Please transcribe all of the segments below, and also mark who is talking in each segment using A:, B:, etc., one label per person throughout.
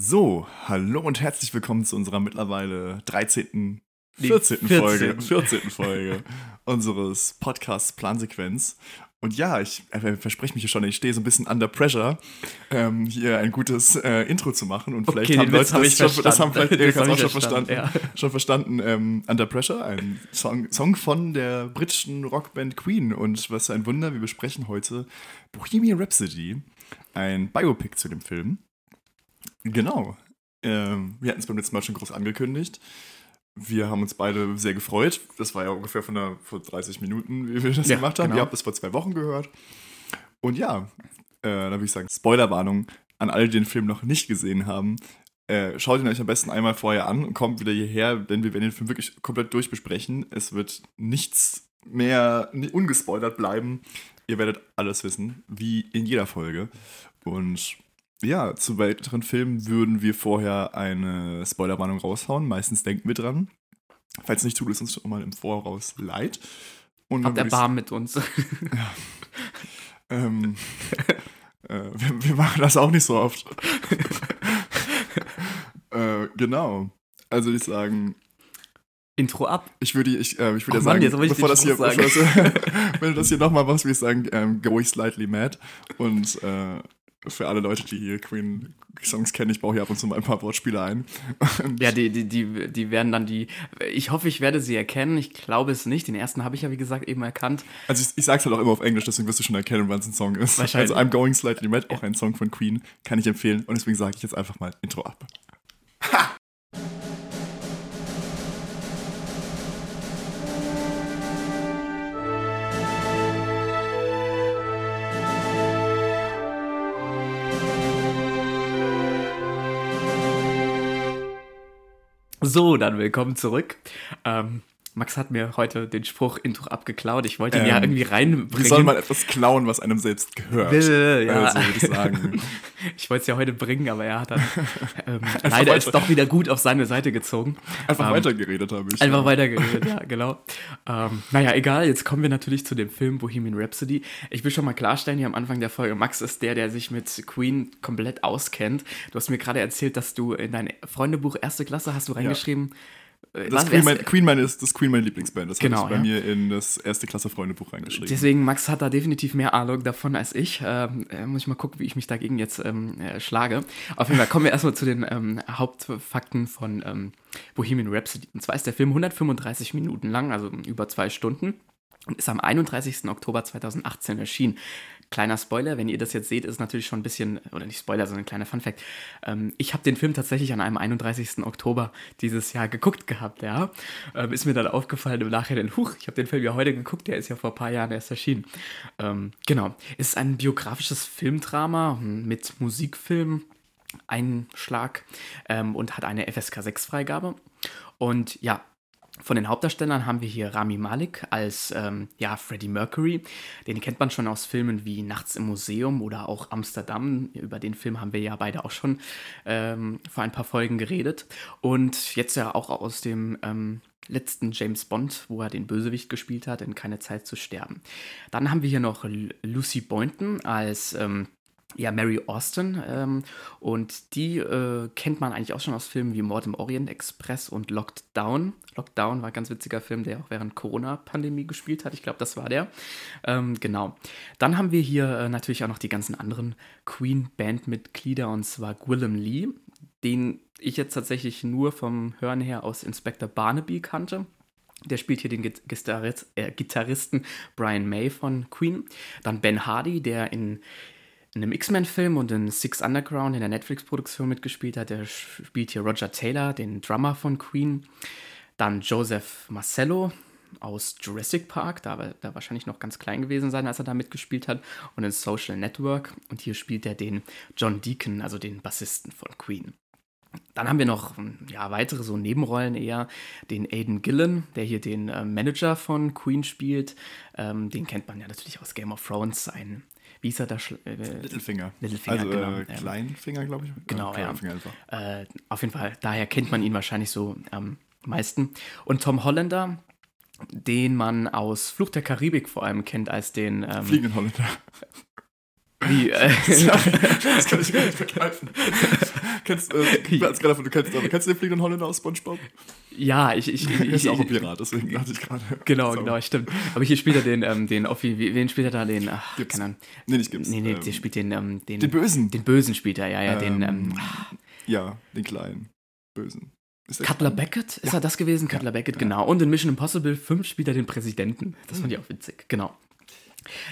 A: So, hallo und herzlich willkommen zu unserer mittlerweile 13., 14. 14. Folge, 14. Folge unseres Podcasts Plansequenz. Und ja, ich äh, verspreche mich hier schon, ich stehe so ein bisschen under pressure, ähm, hier ein gutes äh, Intro zu machen. Und vielleicht okay, haben Leute
B: hab
A: das, schon, das haben vielleicht
B: das
A: auch schon verstanden. Ja. Schon verstanden. Ähm, under Pressure, ein Song, Song von der britischen Rockband Queen. Und was für ein Wunder, wir besprechen heute Bohemian Rhapsody, ein Biopic zu dem Film. Genau. Ähm, wir hatten es beim letzten Mal schon groß angekündigt. Wir haben uns beide sehr gefreut. Das war ja ungefähr von der, vor 30 Minuten, wie wir das ja, gemacht haben. Genau. Ihr habt es vor zwei Wochen gehört. Und ja, äh, da würde ich sagen, Spoilerwarnung an alle, die den Film noch nicht gesehen haben. Äh, schaut ihn euch am besten einmal vorher an und kommt wieder hierher, denn wir werden den Film wirklich komplett durchbesprechen. Es wird nichts mehr ungespoilert bleiben. Ihr werdet alles wissen, wie in jeder Folge. Und ja, zu weiteren Filmen würden wir vorher eine Spoilerwarnung raushauen. Meistens denken wir dran. Falls nicht tut es uns schon mal im Voraus leid.
B: Und Habt Erbarmen mit uns.
A: ja. ähm, äh, wir, wir, machen das auch nicht so oft. äh, genau. Also ich sagen.
B: Intro ab.
A: Ich würde, ich, äh, ich würde ja sagen, Mann, bevor das hier, sagen. Bevor das, wenn du das hier nochmal machst, würde ich sagen, ähm, go ich slightly mad. Und äh, für alle Leute, die hier Queen-Songs kennen, ich baue hier ab und zu mal ein paar Wortspiele ein.
B: Ja, die, die, die, die werden dann die. Ich hoffe, ich werde sie erkennen. Ich glaube es nicht. Den ersten habe ich ja, wie gesagt, eben erkannt.
A: Also, ich, ich sage es halt auch immer auf Englisch, deswegen wirst du schon erkennen, wann es ein Song ist. Also, I'm Going Slightly Red, auch ein Song von Queen, kann ich empfehlen. Und deswegen sage ich jetzt einfach mal Intro ab. Ha!
B: So, dann willkommen zurück. Ähm, Max hat mir heute den Spruch Intro abgeklaut. Ich wollte ihn ähm, ja irgendwie reinbringen. Wie
A: soll man etwas klauen, was einem selbst gehört?
B: Will, ja. Also, würde ich sagen. ich wollte es ja heute bringen, aber er hat dann ähm, leider ist doch wieder gut auf seine Seite gezogen.
A: Einfach ähm, weitergeredet habe ich.
B: Einfach ja. weitergeredet, ja, genau. Ähm, naja, egal, jetzt kommen wir natürlich zu dem Film Bohemian Rhapsody. Ich will schon mal klarstellen hier am Anfang der Folge, Max ist der, der sich mit Queen komplett auskennt. Du hast mir gerade erzählt, dass du in dein Freundebuch erste Klasse hast du reingeschrieben, ja
A: das Queen, mein, Queen meine ist das Queen meine Lieblingsband. Das genau, habe ich bei ja. mir in das erste Klasse Freundebuch reingeschrieben.
B: Deswegen, Max hat da definitiv mehr Ahnung davon als ich. Ähm, äh, muss ich mal gucken, wie ich mich dagegen jetzt ähm, äh, schlage. Auf jeden Fall kommen wir erstmal zu den ähm, Hauptfakten von ähm, Bohemian Rhapsody. Und zwar ist der Film 135 Minuten lang, also über zwei Stunden. Und ist am 31. Oktober 2018 erschienen. Kleiner Spoiler, wenn ihr das jetzt seht, ist natürlich schon ein bisschen, oder nicht Spoiler, sondern ein kleiner Funfact. Ähm, ich habe den Film tatsächlich an einem 31. Oktober dieses Jahr geguckt gehabt, ja. Ähm, ist mir dann aufgefallen im Nachhinein, huch, ich habe den Film ja heute geguckt, der ist ja vor ein paar Jahren erst erschienen. Ähm, genau. Ist ein biografisches Filmdrama mit Musikfilm. Einschlag ähm, und hat eine FSK 6 Freigabe. Und ja, von den Hauptdarstellern haben wir hier Rami Malek als ähm, ja, Freddie Mercury. Den kennt man schon aus Filmen wie Nachts im Museum oder auch Amsterdam. Über den Film haben wir ja beide auch schon ähm, vor ein paar Folgen geredet. Und jetzt ja auch aus dem ähm, letzten James Bond, wo er den Bösewicht gespielt hat, in Keine Zeit zu sterben. Dann haben wir hier noch Lucy Boynton als ähm, ja, Mary Austin. Ähm, und die äh, kennt man eigentlich auch schon aus Filmen wie Mord im Orient Express und Locked Down. Locked Down war ein ganz witziger Film, der auch während Corona-Pandemie gespielt hat. Ich glaube, das war der. Ähm, genau. Dann haben wir hier äh, natürlich auch noch die ganzen anderen Queen-Band-Mitglieder und zwar Gwillem Lee, den ich jetzt tatsächlich nur vom Hören her aus Inspector Barnaby kannte. Der spielt hier den äh, Gitarristen Brian May von Queen. Dann Ben Hardy, der in in einem X-Men-Film und in Six Underground in der Netflix-Produktion mitgespielt hat. Der spielt hier Roger Taylor, den Drummer von Queen. Dann Joseph Marcello aus Jurassic Park, da war er wahrscheinlich noch ganz klein gewesen sein, als er da mitgespielt hat. Und in Social Network. Und hier spielt er den John Deacon, also den Bassisten von Queen. Dann haben wir noch ja, weitere so Nebenrollen eher. Den Aiden Gillen, der hier den äh, Manager von Queen spielt. Ähm, den kennt man ja natürlich aus Game of Thrones. Ein wie ist er da?
A: Äh, Littlefinger.
B: Littlefinger,
A: also, genau. Äh, Kleinfinger, glaube ich.
B: Genau, ja. Äh, auf jeden Fall, daher kennt man ihn wahrscheinlich so am meisten. Und Tom Hollander, den man aus Fluch der Karibik vor allem kennt als den.
A: Ähm, Fliegenden Holländer.
B: Wie, äh,
A: das kann ich gar nicht begreifen. kennst, äh, gerade davon, du kennst, aber kennst du den fliegenden Holländer aus Spongebob?
B: ja, ich, ich,
A: Er
B: ich,
A: ist ja auch ein
B: ich
A: Pirat, deswegen dachte ich gerade.
B: genau,
A: So.
B: genau, stimmt. Aber hier spielt er den, ähm, den Offi, wen spielt er da, den, ach,
A: Gibt's.
B: keine Ahnung.
A: Nee, nicht gibt's.
B: Nee, nee,
A: Ähm,
B: der spielt den, ähm, den,
A: den Bösen.
B: den Bösen spielt er, ja, ja, den, ähm,
A: Ja, den kleinen. Bösen.
B: Cutler? Beckett, ist er das gewesen? Cutler Beckett, genau. Und in Mission Impossible 5 spielt er den Präsidenten. Das fand ich auch witzig, genau.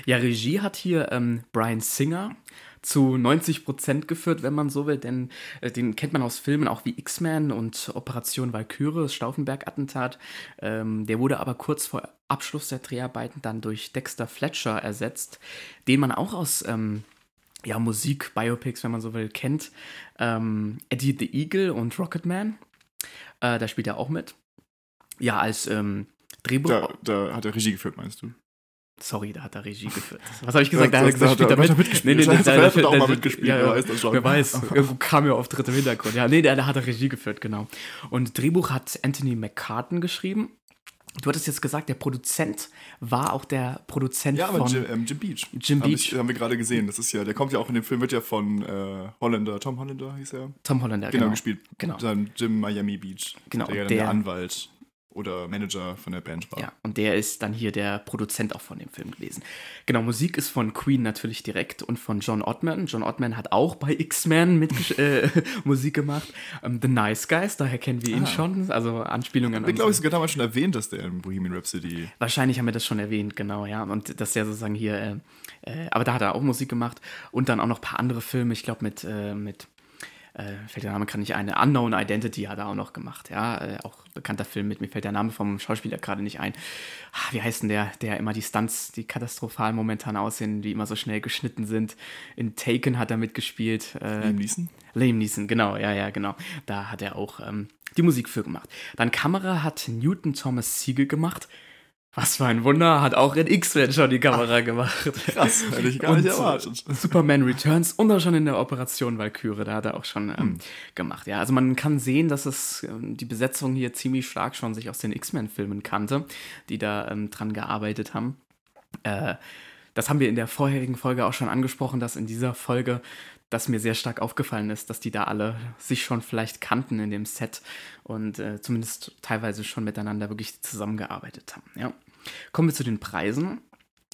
B: Ja, Regie hat hier ähm, Brian Singer zu 90% geführt, wenn man so will, denn äh, den kennt man aus Filmen auch wie X-Men und Operation Valkyrie, Stauffenberg-Attentat. Ähm, der wurde aber kurz vor Abschluss der Dreharbeiten dann durch Dexter Fletcher ersetzt, den man auch aus ähm, ja, Musik, Biopics, wenn man so will, kennt. Ähm, Eddie the Eagle und Rocketman. Äh, da spielt er auch mit. Ja, als ähm, Drehbuch.
A: Da, da hat er Regie geführt, meinst du?
B: Sorry, da hat er Regie geführt. Was habe ich gesagt?
A: Da-
B: Da,
A: da-
B: da,
A: hat
B: er
A: er
B: mit.
A: mitgespielt.
B: Nee, nee, nee, da-
A: hat er auch mal mitgespielt,
B: Ja,
A: weiß das schon.
B: Wer weiß. Irgendwo kam ja auf dritte Hintergrund. Ja, nee, da, hat er Regie geführt, genau. Und Drehbuch hat Anthony McCartan geschrieben. Du hattest jetzt gesagt, der Produzent war auch der Produzent
A: Ja,
B: von.
A: Jim, ähm, Jim Beach.
B: Jim
A: Hab
B: Beach.
A: Ich, haben wir gerade gesehen. Das ist ja, der kommt ja auch in dem Film, wird ja von äh, Holländer, Tom Holländer hieß er.
B: Tom Hollander,
A: Genau,
B: genau.
A: gespielt.
B: Genau.
A: Dann Jim Miami Beach.
B: Genau,
A: Der
B: der-
A: der Anwalt oder Manager von der Band war.
B: Ja, und der ist dann hier der Produzent auch von dem Film gewesen. Genau, Musik ist von Queen natürlich direkt und von John Ottman. John Ottman hat auch bei X-Men mit äh, Musik gemacht. Ähm, The Nice Guys, daher kennen wir ihn
A: Ah.
B: schon. Also Anspielungen an
A: Ich glaube, ich
B: unsere-
A: sogar damals schon erwähnt, dass der in Bohemian Rhapsody.
B: Wahrscheinlich haben wir das schon erwähnt, genau, ja. Und das ist ja sozusagen hier, äh, äh, aber da hat er auch Musik gemacht und dann auch noch ein paar andere Filme, ich glaube mit, äh, mit äh, fällt der Name gerade nicht ein, Unknown Identity hat er auch noch gemacht, ja. Äh, auch bekannter Film mit, mir fällt der Name vom Schauspieler gerade nicht ein. Ah, wie heißt denn der, der immer die Stunts, die katastrophal momentan aussehen, die immer so schnell geschnitten sind. In Taken hat er mitgespielt. Äh,
A: Liam Neeson?
B: Liam Neeson, genau, ja, ja, genau. Da hat er auch ähm, die Musik für gemacht. Dann Kamera hat Newton Thomas Siegel gemacht. Was für ein Wunder, hat auch in X-Men schon die Kamera gemacht.
A: Krass, hätte ich gar
B: Und,
A: nicht erwartet.
B: Superman Returns und auch schon in der Operation Valkyrie, da hat er auch schon ähm, gemacht. Ja, also man kann sehen, dass es ähm, die Besetzung hier ziemlich stark schon sich aus den X-Men-Filmen kannte, die da ähm, dran gearbeitet haben. Äh, das haben wir in der vorherigen Folge auch schon angesprochen, dass in dieser Folge das mir sehr stark aufgefallen ist, dass die da alle sich schon vielleicht kannten in dem Set und äh, zumindest teilweise schon miteinander wirklich zusammengearbeitet haben. Ja. Kommen wir zu den Preisen.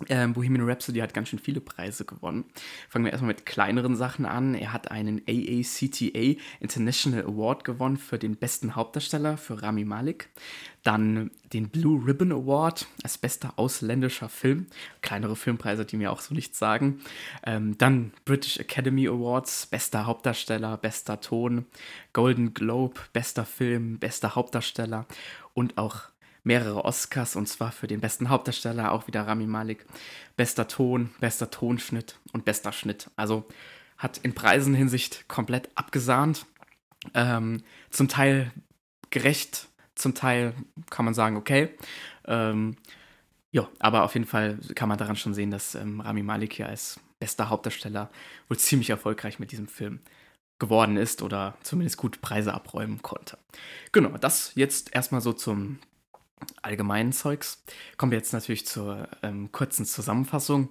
B: Ähm, Bohemian Rhapsody hat ganz schön viele Preise gewonnen. Fangen wir erstmal mit kleineren Sachen an. Er hat einen AACTA International Award gewonnen für den besten Hauptdarsteller für Rami Malek. Dann den Blue Ribbon Award als bester ausländischer Film. Kleinere Filmpreise, die mir auch so nichts sagen. Ähm, dann British Academy Awards, bester Hauptdarsteller, bester Ton. Golden Globe, bester Film, bester Hauptdarsteller. Und auch mehrere Oscars und zwar für den besten Hauptdarsteller, auch wieder Rami Malek, bester Ton, bester Tonschnitt und bester Schnitt. Also hat in Preisenhinsicht komplett abgesahnt. Ähm, zum Teil gerecht, zum Teil kann man sagen, okay. Ähm, ja, aber auf jeden Fall kann man daran schon sehen, dass ähm, Rami Malek hier als bester Hauptdarsteller wohl ziemlich erfolgreich mit diesem Film geworden ist oder zumindest gut Preise abräumen konnte. Genau, das jetzt erstmal so zum allgemeinen Zeugs. Kommen wir jetzt natürlich zur ähm, kurzen Zusammenfassung.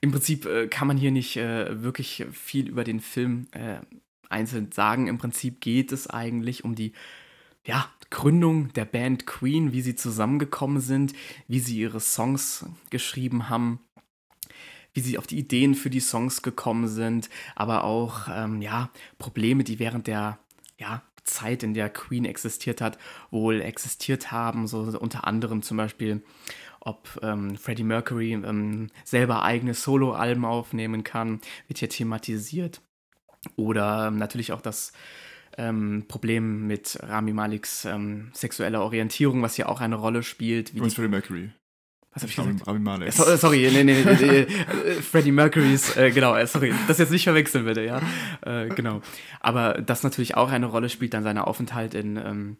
B: Im Prinzip äh, kann man hier nicht äh, wirklich viel über den Film äh, einzeln sagen. Im Prinzip geht es eigentlich um die ja, Gründung der Band Queen, wie sie zusammengekommen sind, wie sie ihre Songs geschrieben haben, wie sie auf die Ideen für die Songs gekommen sind, aber auch ähm, ja, Probleme, die während der ja, Zeit, in der Queen existiert hat, wohl existiert haben. So unter anderem zum Beispiel, ob ähm, Freddie Mercury ähm, selber eigene Soloalben aufnehmen kann, wird hier thematisiert. Oder ähm, natürlich auch das ähm, Problem mit Rami Maliks ähm, sexueller Orientierung, was hier auch eine Rolle spielt. Wie
A: Freddie Mercury.
B: Was habe ich gesagt?
A: Rami Malek.
B: So, äh, sorry, nee, nee, nee, nee, äh, Freddie Mercurys, äh, genau, äh, sorry, das jetzt nicht verwechseln bitte, ja, äh, genau. Aber das natürlich auch eine Rolle spielt, dann sein Aufenthalt in, ähm,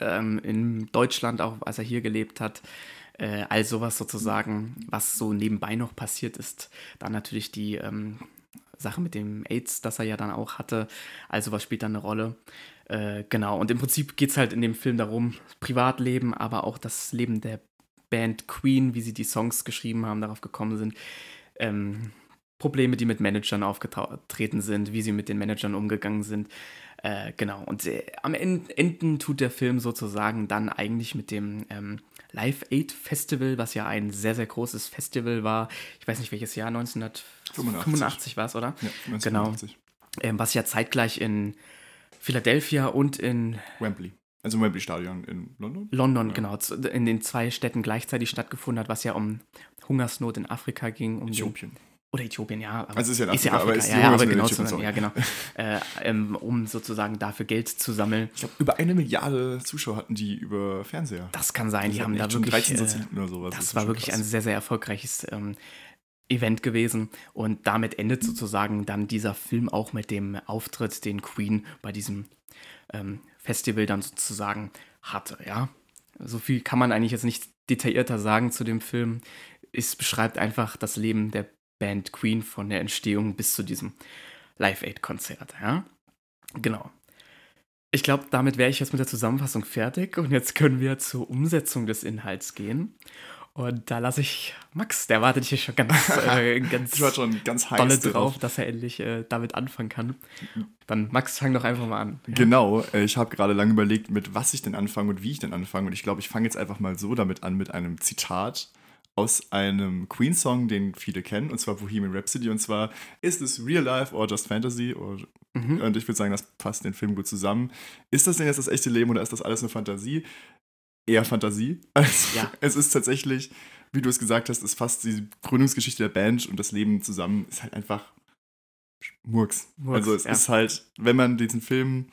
B: ähm, in Deutschland, auch als er hier gelebt hat, äh, all sowas sozusagen, was so nebenbei noch passiert ist. Dann natürlich die ähm, Sache mit dem AIDS, das er ja dann auch hatte, also was spielt dann eine Rolle. Äh, genau, und im Prinzip geht es halt in dem Film darum, Privatleben, aber auch das Leben der Band Queen, wie sie die Songs geschrieben haben, darauf gekommen sind. Ähm, Probleme, die mit Managern aufgetreten sind, wie sie mit den Managern umgegangen sind. Äh, genau. Und äh, am Ende, tut der Film sozusagen dann eigentlich mit dem ähm, Live Aid Festival, was ja ein sehr, sehr großes Festival war. Ich weiß nicht welches Jahr, 1985 war es, oder?
A: Ja, 1985.
B: Genau. Ähm, was ja zeitgleich in Philadelphia und in
A: Wembley. Also im Wembley Stadion in London?
B: London,
A: Ja.
B: genau, in den zwei Städten gleichzeitig stattgefunden hat, was ja um Hungersnot in Afrika ging. Um den-
A: Äthiopien.
B: Oder Äthiopien, ja.
A: Also ist ja in
B: ist ja
A: Afrika, aber
B: Afrika,
A: ist
B: ja, ja, aber genau, zu, ja, genau. äh, ähm, um sozusagen dafür Geld zu sammeln.
A: Ich glaube, über eine Milliarde Zuschauer hatten die über Fernseher.
B: Das kann sein, die,
A: Die
B: haben da wirklich.
A: 13
B: äh,
A: Satelliten oder sowas.
B: Das
A: ist
B: war wirklich
A: krass.
B: ein sehr, sehr erfolgreiches ähm, Event gewesen. Und damit endet sozusagen dann dieser Film auch mit dem Auftritt, den Queen bei diesem ähm, Festival dann sozusagen hatte, ja. So viel kann man eigentlich jetzt nicht detaillierter sagen zu dem Film. Es beschreibt einfach das Leben der Band Queen von der Entstehung bis zu diesem Live-Aid-Konzert, ja. Genau. Ich glaube, damit wäre ich jetzt mit der Zusammenfassung fertig und jetzt können wir zur Umsetzung des Inhalts gehen. Und da lasse ich Max, der wartet hier schon ganz, äh, ganz
A: Ich war schon ganz heiß darauf.
B: drauf, dass er endlich äh, damit anfangen kann. Dann, Max, fang doch einfach mal an.
A: Genau, äh, ich habe gerade lange überlegt, mit was ich denn anfange und wie ich denn anfange. Und ich glaube, ich fange jetzt einfach mal so damit an, mit einem Zitat aus einem Queen-Song, den viele kennen, und zwar Bohemian Rhapsody. Und zwar, ist es real life or just fantasy? Or,
B: Mhm.
A: Und ich würde sagen, das passt den Film gut zusammen. Ist das denn jetzt das echte Leben oder ist das alles eine Fantasie? Eher Fantasie. Also,
B: Ja.
A: Es ist tatsächlich, wie du es gesagt hast, ist fast die Gründungsgeschichte der Band und das Leben zusammen ist halt einfach Murks.
B: Murks,
A: also es
B: ja.
A: ist halt, wenn man diesen Film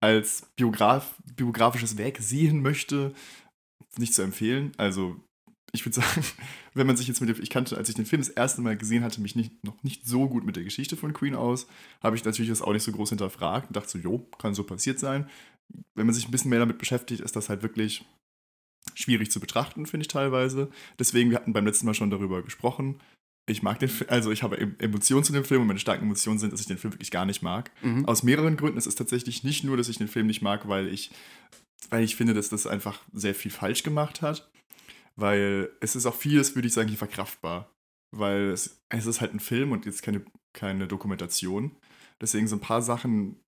A: als Biograf, biografisches Werk sehen möchte, nicht zu empfehlen. Also ich würde sagen, wenn man sich jetzt mit dem, ich kannte, als ich den Film das erste Mal gesehen hatte, mich nicht, noch nicht so gut mit der Geschichte von Queen aus, habe ich natürlich das auch nicht so groß hinterfragt und dachte so, jo, kann so passiert sein. Wenn man sich ein bisschen mehr damit beschäftigt, ist das halt wirklich schwierig zu betrachten, finde ich teilweise. Deswegen, wir hatten beim letzten Mal schon darüber gesprochen. Ich mag den Film, also ich habe Em- Emotionen zu dem Film und meine starken Emotionen sind, dass ich den Film wirklich gar nicht mag.
B: Mhm.
A: Aus mehreren Gründen. Es ist tatsächlich nicht nur, dass ich den Film nicht mag, weil ich, weil ich finde, dass das einfach sehr viel falsch gemacht hat. Weil es ist auch vieles, würde ich sagen, hier verkraftbar. Weil es, es ist halt ein Film und jetzt keine, keine Dokumentation. Deswegen so ein paar Sachen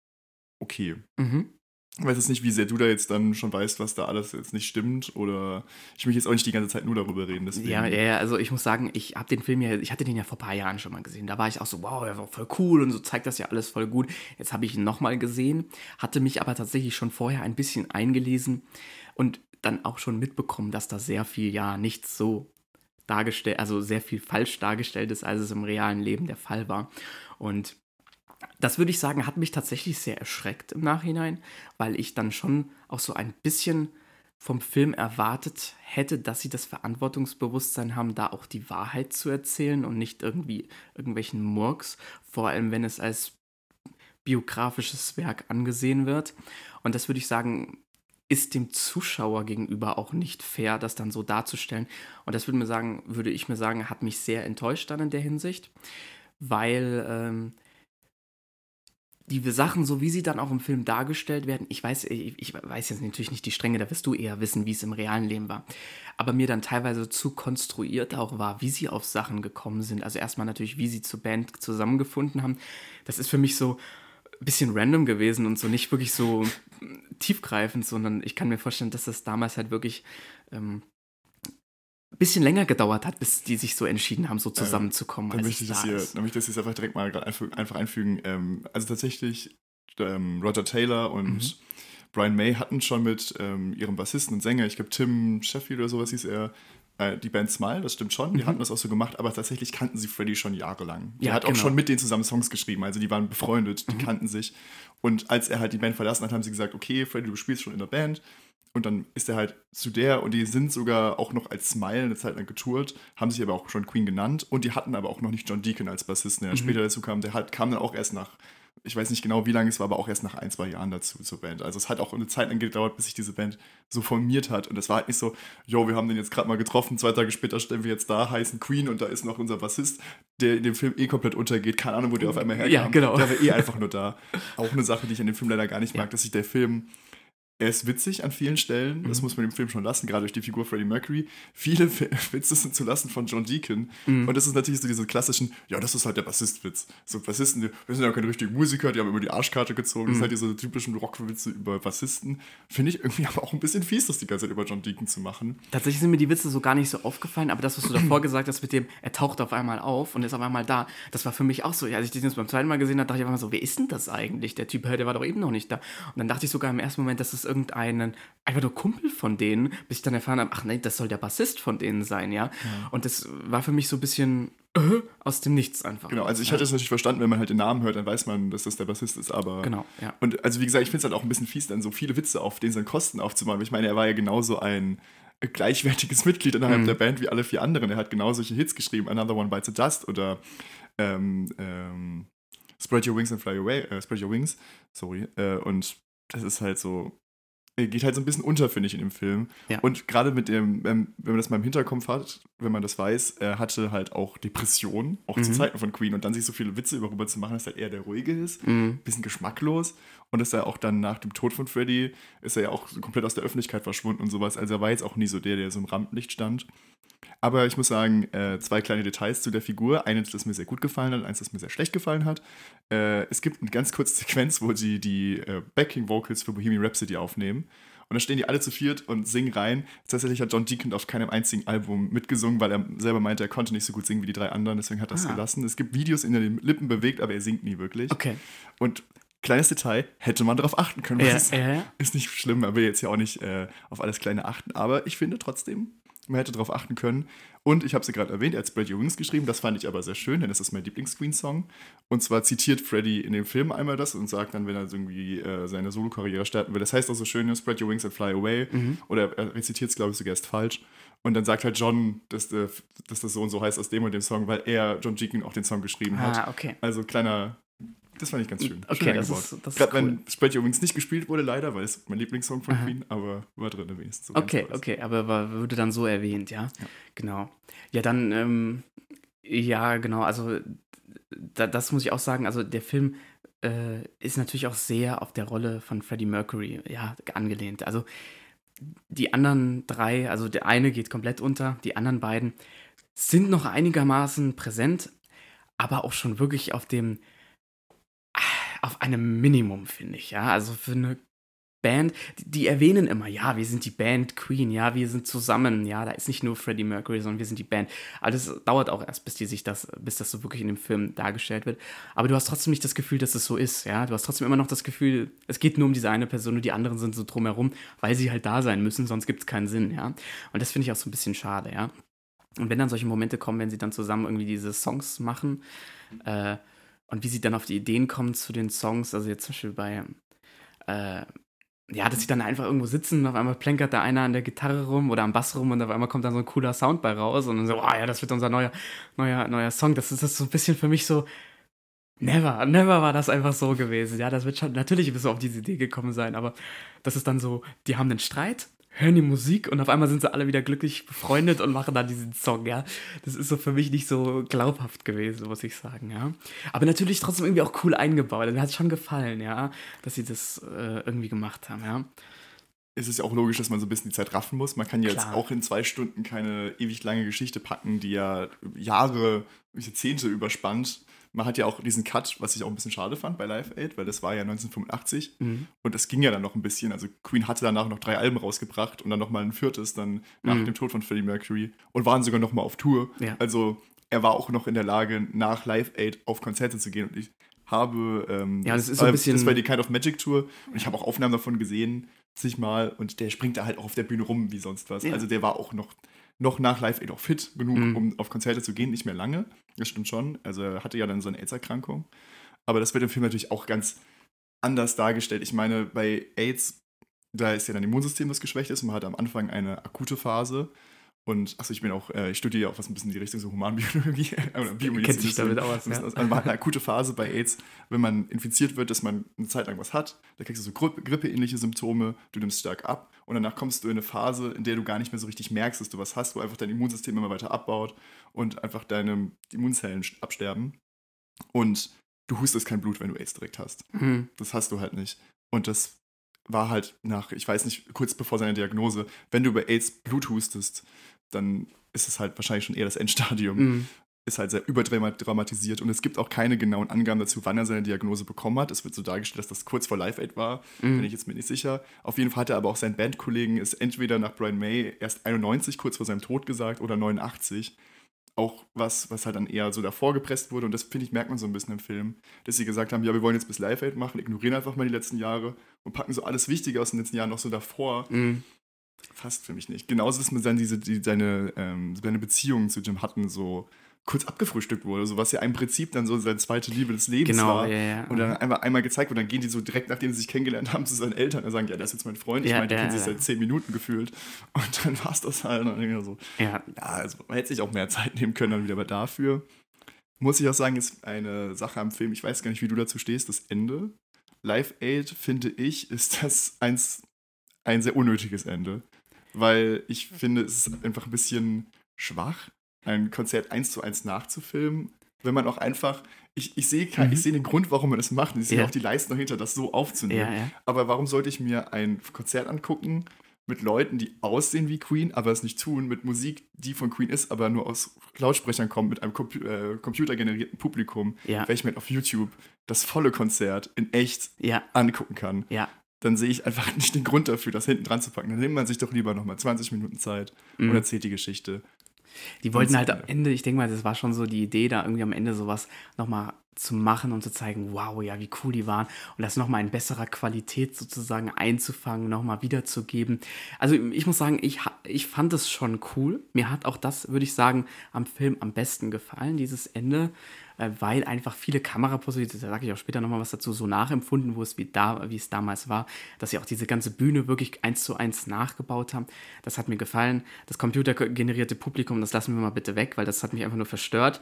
A: okay.
B: Mhm.
A: Ich weiß jetzt nicht, wie sehr du da jetzt dann schon weißt, was da alles jetzt nicht stimmt. Oder ich möchte jetzt auch nicht die ganze Zeit nur darüber reden. Deswegen.
B: Ja, ja, also ich muss sagen, ich habe den Film ja, ich hatte den ja vor ein paar Jahren schon mal gesehen. Da war ich auch so, wow, der war voll cool und so zeigt das ja alles voll gut. Jetzt habe ich ihn nochmal gesehen, hatte mich aber tatsächlich schon vorher ein bisschen eingelesen und dann auch schon mitbekommen, dass da sehr viel ja nicht so dargestellt, also sehr viel falsch dargestellt ist, als es im realen Leben der Fall war. Und das würde ich sagen, hat mich tatsächlich sehr erschreckt im Nachhinein, weil ich dann schon auch so ein bisschen vom Film erwartet hätte, dass sie das Verantwortungsbewusstsein haben, da auch die Wahrheit zu erzählen und nicht irgendwie irgendwelchen Murks, vor allem wenn es als biografisches Werk angesehen wird. Und das würde ich sagen, ist dem Zuschauer gegenüber auch nicht fair, das dann so darzustellen. Und das würde mir sagen, würde ich mir sagen, hat mich sehr enttäuscht dann in der Hinsicht, weil ähm, die Sachen, so wie sie dann auch im Film dargestellt werden, ich weiß, ich, ich weiß jetzt natürlich nicht die Stränge, da wirst du eher wissen, wie es im realen Leben war, aber mir dann teilweise zu konstruiert auch war, wie sie auf Sachen gekommen sind. Also erstmal natürlich, wie sie zur Band zusammengefunden haben. Das ist für mich so ein bisschen random gewesen und so nicht wirklich so tiefgreifend, sondern ich kann mir vorstellen, dass das damals halt wirklich ähm, ein bisschen länger gedauert hat, bis die sich so entschieden haben, so zusammenzukommen.
A: Dann
B: als
A: möchte ich das
B: da
A: hier, dann möchte ich das jetzt einfach direkt mal einfach einfügen. Ähm, also tatsächlich, ähm, Roger Taylor und
B: Mhm.
A: Brian May hatten schon mit ähm, ihrem Bassisten und Sänger, ich glaube Tim Sheffield oder sowas hieß er, äh, die Band Smile, das stimmt schon, die
B: Mhm.
A: hatten das auch so gemacht, aber tatsächlich kannten sie Freddy schon jahrelang.
B: Ja,
A: er hat auch
B: genau.
A: schon mit denen zusammen Songs geschrieben, also die waren befreundet, die
B: Mhm.
A: kannten sich. Und als er halt die Band verlassen hat, haben sie gesagt, okay, Freddy, du spielst schon in der Band. Und dann ist er halt zu der und die sind sogar auch noch als Smile eine Zeit lang getourt, haben sich aber auch schon Queen genannt und die hatten aber auch noch nicht John Deacon als Bassisten, der
B: Mhm.
A: später dazu kam. Der hat, kam dann auch erst nach, ich weiß nicht genau wie lange es war, aber auch erst nach ein, zwei Jahren dazu zur Band. Also es hat auch eine Zeit lang gedauert, bis sich diese Band so formiert hat. Und das war halt nicht so, jo, wir haben den jetzt gerade mal getroffen, zwei Tage später stellen wir jetzt da, heißen Queen und da ist noch unser Bassist, der in dem Film eh komplett untergeht. Keine Ahnung, wo der auf einmal herkam.
B: Ja, genau.
A: Der war eh einfach nur da. Auch eine Sache, die ich an dem Film leider gar nicht mag,
B: Ja.
A: dass sich der Film er ist witzig an vielen Stellen, das
B: Mhm.
A: muss man dem Film schon lassen, gerade durch die Figur Freddie Mercury. Viele Witze sind zu lassen von John Deacon.
B: Mhm.
A: Und das ist natürlich so diese klassischen, ja, das ist halt der Bassist-Witz. So Bassisten, wir sind ja keine richtigen Musiker, die haben immer die Arschkarte gezogen.
B: Mhm.
A: Das sind halt diese typischen Rockwitze über Bassisten. Finde ich irgendwie aber auch ein bisschen fies, das die ganze Zeit über John Deacon zu machen.
B: Tatsächlich sind mir die Witze so gar nicht so aufgefallen, aber das, was du davor gesagt hast mit dem, er taucht auf einmal auf und ist auf einmal da, das war für mich auch so. Ja, als ich den jetzt beim zweiten Mal gesehen habe, dachte ich einfach mal so, wer ist denn das eigentlich? Der Typ, der war doch eben noch nicht da. Und dann dachte ich sogar im ersten Moment, dass es irgendeinen, einfach nur Kumpel von denen, bis ich dann erfahren habe, ach nee, das soll der Bassist von denen sein, ja. Und das war für mich so ein bisschen äh, aus dem Nichts einfach.
A: Genau, also ich
B: ja.
A: hatte es natürlich verstanden, wenn man halt den Namen hört, dann weiß man, dass das der Bassist ist, aber.
B: Genau, ja.
A: Und also wie gesagt, ich finde es halt auch ein bisschen fies, dann so viele Witze auf den seinen Kosten aufzumachen. Ich meine, er war ja genauso ein gleichwertiges Mitglied innerhalb
B: Mhm.
A: der Band wie alle vier anderen. Er hat genau solche Hits geschrieben, Another One Bites the Dust oder ähm, ähm, Spread Your Wings and Fly Away, äh, Spread Your Wings, sorry. Äh, und das ist halt so, geht halt so ein bisschen unter, finde ich, in dem Film.
B: Ja.
A: Und gerade mit dem, ähm, wenn man das mal im Hinterkopf hat, wenn man das weiß, er hatte halt auch Depressionen, auch zu
B: Mhm.
A: Zeiten von Queen. Und dann sich so viele Witze darüber zu machen, dass er eher der Ruhige ist,
B: Mhm.
A: bisschen geschmacklos. Und dass er auch dann nach dem Tod von Freddy ist er ja auch so komplett aus der Öffentlichkeit verschwunden und sowas. Also er war jetzt auch nie so der, der so im Rampenlicht stand. Aber ich muss sagen, äh, zwei kleine Details zu der Figur. Eines, das mir sehr gut gefallen hat, eins, das mir sehr schlecht gefallen hat. Äh, es gibt eine ganz kurze Sequenz, wo sie die äh, Backing-Vocals für Bohemian Rhapsody aufnehmen. Und dann stehen die alle zu viert und singen rein. Tatsächlich hat John Deacon auf keinem einzigen Album mitgesungen, weil er selber meinte, er konnte nicht so gut singen wie die drei anderen. Deswegen hat er es
B: Ah.
A: gelassen. Es gibt Videos, in denen er die Lippen bewegt, aber er singt nie wirklich.
B: Okay.
A: Und kleines Detail, hätte man darauf achten können.
B: Ja,
A: ist,
B: ja, ja.
A: ist nicht schlimm, man will jetzt ja auch nicht äh, auf alles Kleine achten. Aber ich finde trotzdem, man hätte darauf achten können. Und ich habe sie gerade erwähnt, er hat Spread Your Wings geschrieben. Das fand ich aber sehr schön, denn das ist mein Lieblings-Queen-Song. Und zwar zitiert Freddy in dem Film einmal das und sagt dann, wenn er irgendwie äh, seine Solo-Karriere starten will, das heißt auch so schön, Spread Your Wings and Fly Away.
B: Mhm.
A: Oder er rezitiert es, glaube ich, sogar erst falsch. Und dann sagt halt John, dass, äh, dass das so und so heißt aus dem und dem Song, weil er, John Deacon, auch den Song geschrieben hat.
B: Ah, okay.
A: Also kleiner, das fand ich ganz schön.
B: Okay,
A: schön
B: das
A: eingebaut.
B: ist- das ist
A: Gerade
B: cool.
A: wenn Spread Wings nicht gespielt wurde, leider, weil es mein Lieblingssong von
B: Aha.
A: Queen, aber war drin wenigstens. So
B: Okay, okay, aber war, wurde dann so erwähnt, ja? Genau. Ja, dann, ähm, ja, genau, also da, das muss ich auch sagen, also der Film äh, ist natürlich auch sehr auf der Rolle von Freddie Mercury, ja, angelehnt. Also die anderen drei, also der eine geht komplett unter, die anderen beiden sind noch einigermaßen präsent, aber auch schon wirklich auf dem, auf einem Minimum, finde ich, ja. Also für eine Band, die, die erwähnen immer, ja, wir sind die Band Queen, ja, wir sind zusammen, ja, da ist nicht nur Freddie Mercury, sondern wir sind die Band. Aber das dauert auch erst, bis die sich das, bis das so wirklich in dem Film dargestellt wird. Aber du hast trotzdem nicht das Gefühl, dass es so ist, ja. Du hast trotzdem immer noch das Gefühl, es geht nur um diese eine Person und die anderen sind so drumherum, weil sie halt da sein müssen, sonst gibt es keinen Sinn, ja. Und das finde ich auch so ein bisschen schade, ja. Und wenn dann solche Momente kommen, wenn sie dann zusammen irgendwie diese Songs machen, äh, und wie sie dann auf die Ideen kommen zu den Songs, also jetzt zum Beispiel bei, äh, ja, dass sie dann einfach irgendwo sitzen und auf einmal plänkert da einer an der Gitarre rum oder am Bass rum und auf einmal kommt dann so ein cooler Sound bei raus und dann so, oh ja, das wird unser neuer, neuer, neuer Song. Das ist das so ein bisschen für mich so, never, never war das einfach so gewesen. Ja, das wird schon, natürlich wirst du auf diese Idee gekommen sein, aber das ist dann so, die haben einen Streit, hören die Musik und auf einmal sind sie alle wieder glücklich befreundet und machen dann diesen Song, ja. Das ist so für mich nicht so glaubhaft gewesen, muss ich sagen, ja. Aber natürlich trotzdem irgendwie auch cool eingebaut. Mir hat es schon gefallen, ja, dass sie das äh, irgendwie gemacht haben, ja.
A: Es ist ja auch logisch, dass man so ein bisschen die Zeit raffen muss. Man kann ja jetzt auch in zwei Stunden keine ewig lange Geschichte packen, die ja Jahre, Jahrzehnte überspannt. Man hat ja auch diesen Cut, was ich auch ein bisschen schade fand bei Live Aid, weil das war ja 1985
B: Mhm.
A: und das ging ja dann noch ein bisschen. Also Queen hatte danach noch drei Alben rausgebracht und dann nochmal ein viertes dann nach
B: Mhm.
A: dem Tod von Freddie Mercury und waren sogar nochmal auf Tour.
B: Ja.
A: Also er war auch noch in der Lage, nach Live Aid auf Konzerte zu gehen und ich habe, ähm,
B: Ja, das ist so ein
A: äh,
B: bisschen-
A: das war die Kind of Magic Tour und ich habe auch Aufnahmen davon gesehen, zigmal und der springt da halt auch auf der Bühne rum wie sonst was.
B: Ja.
A: Also der war auch noch, noch nach Live Aid auch fit genug,
B: Mhm.
A: um auf Konzerte zu gehen, nicht mehr lange. Das stimmt schon. Also er hatte ja dann so eine AIDS-Erkrankung. Aber das wird im Film natürlich auch ganz anders dargestellt. Ich meine, bei AIDS, da ist ja dann Immunsystem, das geschwächt ist. Man hat am Anfang eine akute Phase. Und achso, ich bin auch, äh, ich studiere ja auch was ein bisschen in die Richtung so Humanbiologie oder Biomedizin.
B: Kennt sich damit aus,
A: Das
B: ja.
A: ist- Man hat eine akute Phase bei AIDS, wenn man infiziert wird, dass man eine Zeit lang was hat. Da kriegst du so Gri- grippeähnliche Symptome, du nimmst stark ab und danach kommst du in eine Phase, in der du gar nicht mehr so richtig merkst, dass du was hast, wo einfach dein Immunsystem immer weiter abbaut und einfach deine Immunzellen absterben. Und du hustest kein Blut, wenn du AIDS direkt hast.
B: Mhm.
A: Das hast du halt nicht. Und das war halt nach, ich weiß nicht, kurz bevor seiner Diagnose, wenn du über AIDS bluthustest, dann ist es halt wahrscheinlich schon eher das Endstadium.
B: Mhm.
A: Ist halt sehr überdramatisiert und es gibt auch keine genauen Angaben dazu, wann er seine Diagnose bekommen hat. Es wird so dargestellt, dass das kurz vor Live Aid war,
B: Mhm.
A: bin ich jetzt mir nicht sicher. Auf jeden Fall hat er aber auch seinen Bandkollegen, ist entweder nach Brian May erst 91, kurz vor seinem Tod gesagt, oder 89 auch was, was halt dann eher so davor gepresst wurde. Und das, finde ich, merkt man so ein bisschen im Film, dass sie gesagt haben, ja, wir wollen jetzt bis Live Aid machen, ignorieren einfach mal die letzten Jahre und packen so alles Wichtige aus den letzten Jahren noch so davor.
B: Mhm.
A: Fast für mich nicht. Genauso ist mir dann diese, die, seine, ähm, seine Beziehung zu Jim Hutton so kurz abgefrühstückt wurde, so was ja im Prinzip dann so seine zweite Liebe des Lebens
B: Genau,
A: war.
B: ja, ja.
A: Und dann einmal, einmal gezeigt wurde, dann gehen die so direkt, nachdem sie sich kennengelernt haben, zu seinen Eltern und sagen, ja, das ist jetzt mein Freund. Ich
B: Ja,
A: meine, die kennen sich seit zehn Minuten gefühlt. Und dann war es das halt. Und dann so,
B: Ja,
A: ja, also man hätte sich auch mehr Zeit nehmen können dann wieder, aber dafür muss ich auch sagen, ist eine Sache am Film, ich weiß gar nicht, wie du dazu stehst, das Ende. Live Aid, finde ich, ist das eins, ein sehr unnötiges Ende. Weil ich finde, es ist einfach ein bisschen schwach, ein Konzert eins zu eins nachzufilmen, wenn man auch einfach, ich, ich sehe
B: Mhm.
A: ich sehe den Grund, warum man das macht. und Ich sehe
B: Ja.
A: auch die Leistung dahinter, das so aufzunehmen.
B: ja, ja.
A: Aber warum sollte ich mir ein Konzert angucken mit Leuten, die aussehen wie Queen, aber es nicht tun, mit Musik, die von Queen ist, aber nur aus Lautsprechern kommt, mit einem Compu äh, computergenerierten Publikum,
B: Ja.
A: ich mir auf YouTube das volle Konzert in echt angucken kann,
B: ja.
A: Dann sehe ich einfach nicht den Grund dafür, das hinten dran zu packen. Dann nimmt man sich doch lieber nochmal 20 Minuten Zeit
B: Mhm.
A: und erzählt die Geschichte.
B: Die wollten halt am. Ende, ich denke mal, das war schon so die Idee, da irgendwie am Ende sowas nochmal zu machen und zu zeigen, wow, ja, wie cool die waren und das nochmal in besserer Qualität sozusagen einzufangen, nochmal wiederzugeben. Also ich muss sagen, ich, ich fand es schon cool. Mir hat auch das, würde ich sagen, am Film am besten gefallen, dieses Ende, äh, weil einfach viele Kamerapositionen, da sage ich auch später nochmal was dazu, so nachempfunden, wo es wie, da, wie es damals war, dass sie auch diese ganze Bühne wirklich eins zu eins nachgebaut haben. Das hat mir gefallen. Das computergenerierte Publikum, das lassen wir mal bitte weg, weil das hat mich einfach nur verstört.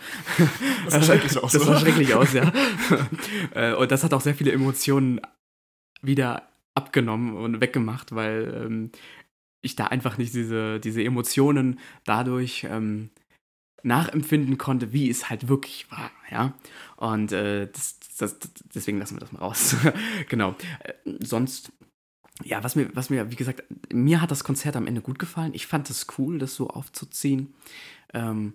A: Das sah schrecklich aus,
B: Das sah schrecklich aus, ja. Äh, und das hat auch sehr viele Emotionen wieder abgenommen und weggemacht, weil ähm, ich da einfach nicht diese, diese Emotionen dadurch ähm, nachempfinden konnte, wie es halt wirklich war, ja. Und äh, das, das, deswegen lassen wir das mal raus. genau. Äh, sonst, ja, was mir, was mir, wie gesagt, mir hat das Konzert am Ende gut gefallen. Ich fand es cool, das so aufzuziehen. Ähm,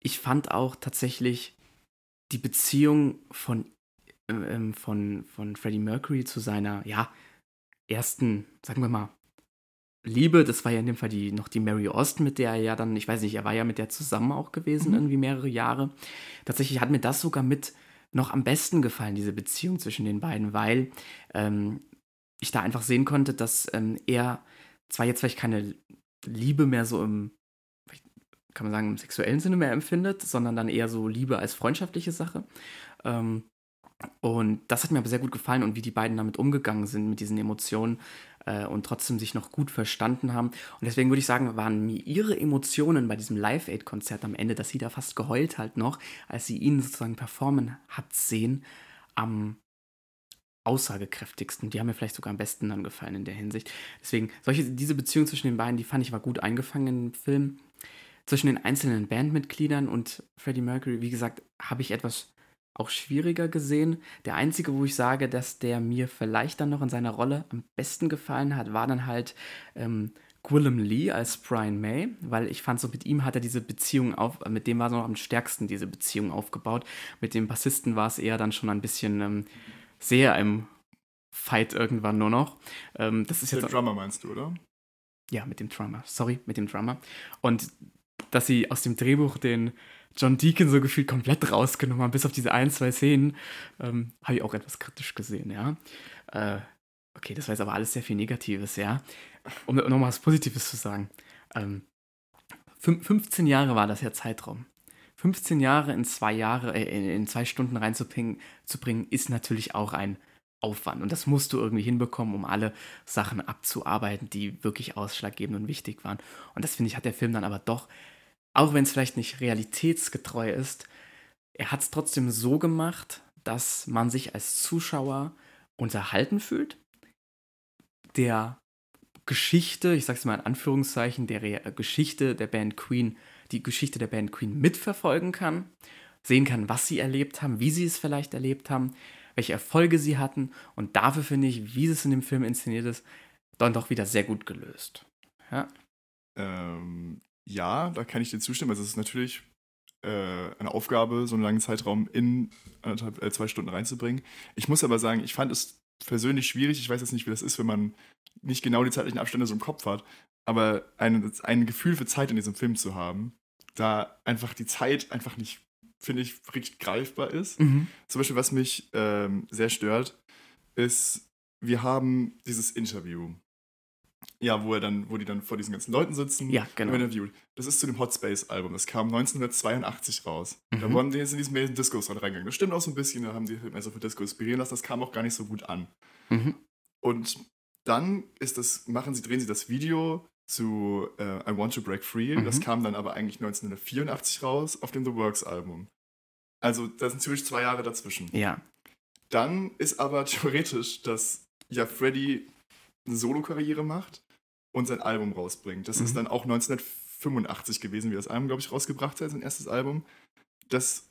B: ich fand auch tatsächlich die Beziehung von, ähm, von, von Freddie Mercury zu seiner, ja, ersten, sagen wir mal, Liebe, das war ja in dem Fall die, noch die Mary Austin, mit der er ja dann, ich weiß nicht, er war ja mit der zusammen auch gewesen,
A: Mhm.
B: irgendwie mehrere Jahre. Tatsächlich hat mir das sogar mit noch am besten gefallen, diese Beziehung zwischen den beiden, weil ähm, ich da einfach sehen konnte, dass ähm, er zwar jetzt vielleicht keine Liebe mehr so im, kann man sagen, im sexuellen Sinne mehr empfindet, sondern dann eher so Liebe als freundschaftliche Sache. Ähm, und das hat mir aber sehr gut gefallen und wie die beiden damit umgegangen sind, mit diesen Emotionen äh, und trotzdem sich noch gut verstanden haben. Und deswegen würde ich sagen, waren mir ihre Emotionen bei diesem Live-Aid-Konzert am Ende, dass sie da fast geheult halt noch, als sie ihn sozusagen performen hat sehen, am aussagekräftigsten. Die haben mir vielleicht sogar am besten dann gefallen in der Hinsicht. Deswegen, solche, diese Beziehung zwischen den beiden, die fand ich war gut eingefangen im Film. Zwischen den einzelnen Bandmitgliedern und Freddie Mercury, wie gesagt, habe ich etwas auch schwieriger gesehen. Der einzige, wo ich sage, dass der mir vielleicht dann noch in seiner Rolle am besten gefallen hat, war dann halt ähm, Gwillem Lee als Brian May, weil ich fand, so mit ihm hat er diese Beziehung auf, äh, mit dem war so noch am stärksten diese Beziehung aufgebaut. Mit dem Bassisten war es eher dann schon ein bisschen ähm, sehr im Fight irgendwann nur noch. Ähm, das ist
A: Der
B: jetzt
A: Drummer meinst du, oder?
B: ja, mit dem Drummer. Sorry, mit dem Drummer. Und dass sie aus dem Drehbuch den John Deacon so gefühlt komplett rausgenommen haben, bis auf diese ein, zwei Szenen, ähm, habe ich auch etwas kritisch gesehen, ja. Äh, okay, das war jetzt aber alles sehr viel Negatives, ja. Um nochmal was Positives zu sagen. Ähm, fün- 15 Jahre war das ja Zeitraum. 15 Jahre in zwei Jahre, äh, in, in zwei Stunden reinzubringen, zu bringen, ist natürlich auch ein Aufwand. Und das musst du irgendwie hinbekommen, um alle Sachen abzuarbeiten, die wirklich ausschlaggebend und wichtig waren. Und das finde ich, hat der Film dann aber doch, auch wenn es vielleicht nicht realitätsgetreu ist, er hat es trotzdem so gemacht, dass man sich als Zuschauer unterhalten fühlt, der Geschichte, ich sag's mal in Anführungszeichen, der Re Geschichte der Band Queen, die Geschichte der Band Queen mitverfolgen kann, sehen kann, was sie erlebt haben, wie sie es vielleicht erlebt haben, welche Erfolge sie hatten. Und dafür finde ich, wie es in dem Film inszeniert ist, dann doch wieder sehr gut gelöst. Ja.
A: Ähm, ja, da kann ich dir zustimmen. Also es ist natürlich äh, eine Aufgabe, so einen langen Zeitraum in anderthalb, äh, zwei Stunden reinzubringen. Ich muss aber sagen, ich fand es persönlich schwierig. Ich weiß jetzt nicht, wie das ist, wenn man nicht genau die zeitlichen Abstände so im Kopf hat, aber ein, ein Gefühl für Zeit in diesem Film zu haben, da einfach die Zeit einfach nicht, finde ich, richtig greifbar ist.
B: Mhm.
A: Zum Beispiel, was mich ähm, sehr stört, ist, wir haben dieses Interview. Ja, wo er dann, wo die dann vor diesen ganzen Leuten sitzen.
B: Ja, genau.
A: Im Interview. Das ist zu dem Hot Space Album. Das kam 1982 raus. Da
B: Mhm.
A: wurden die jetzt in diesen Mason Discos dran reingegangen. Das stimmt auch so ein bisschen. Da haben die halt mehr so für Disco inspirieren lassen. Das kam auch gar nicht so gut an.
B: Mhm.
A: Und dann ist das, machen sie, drehen sie das Video zu äh, I Want to Break Free. Das
B: Mhm.
A: kam dann aber eigentlich 1984 raus auf dem The Works Album. Also da sind ziemlich zwei Jahre dazwischen.
B: Ja.
A: Dann ist aber theoretisch, dass ja Freddy eine Solo-Karriere macht und sein Album rausbringt. Das ist
B: Mhm.
A: dann auch 1985 gewesen, wie das Album, glaube ich, rausgebracht hat, sein erstes Album. Das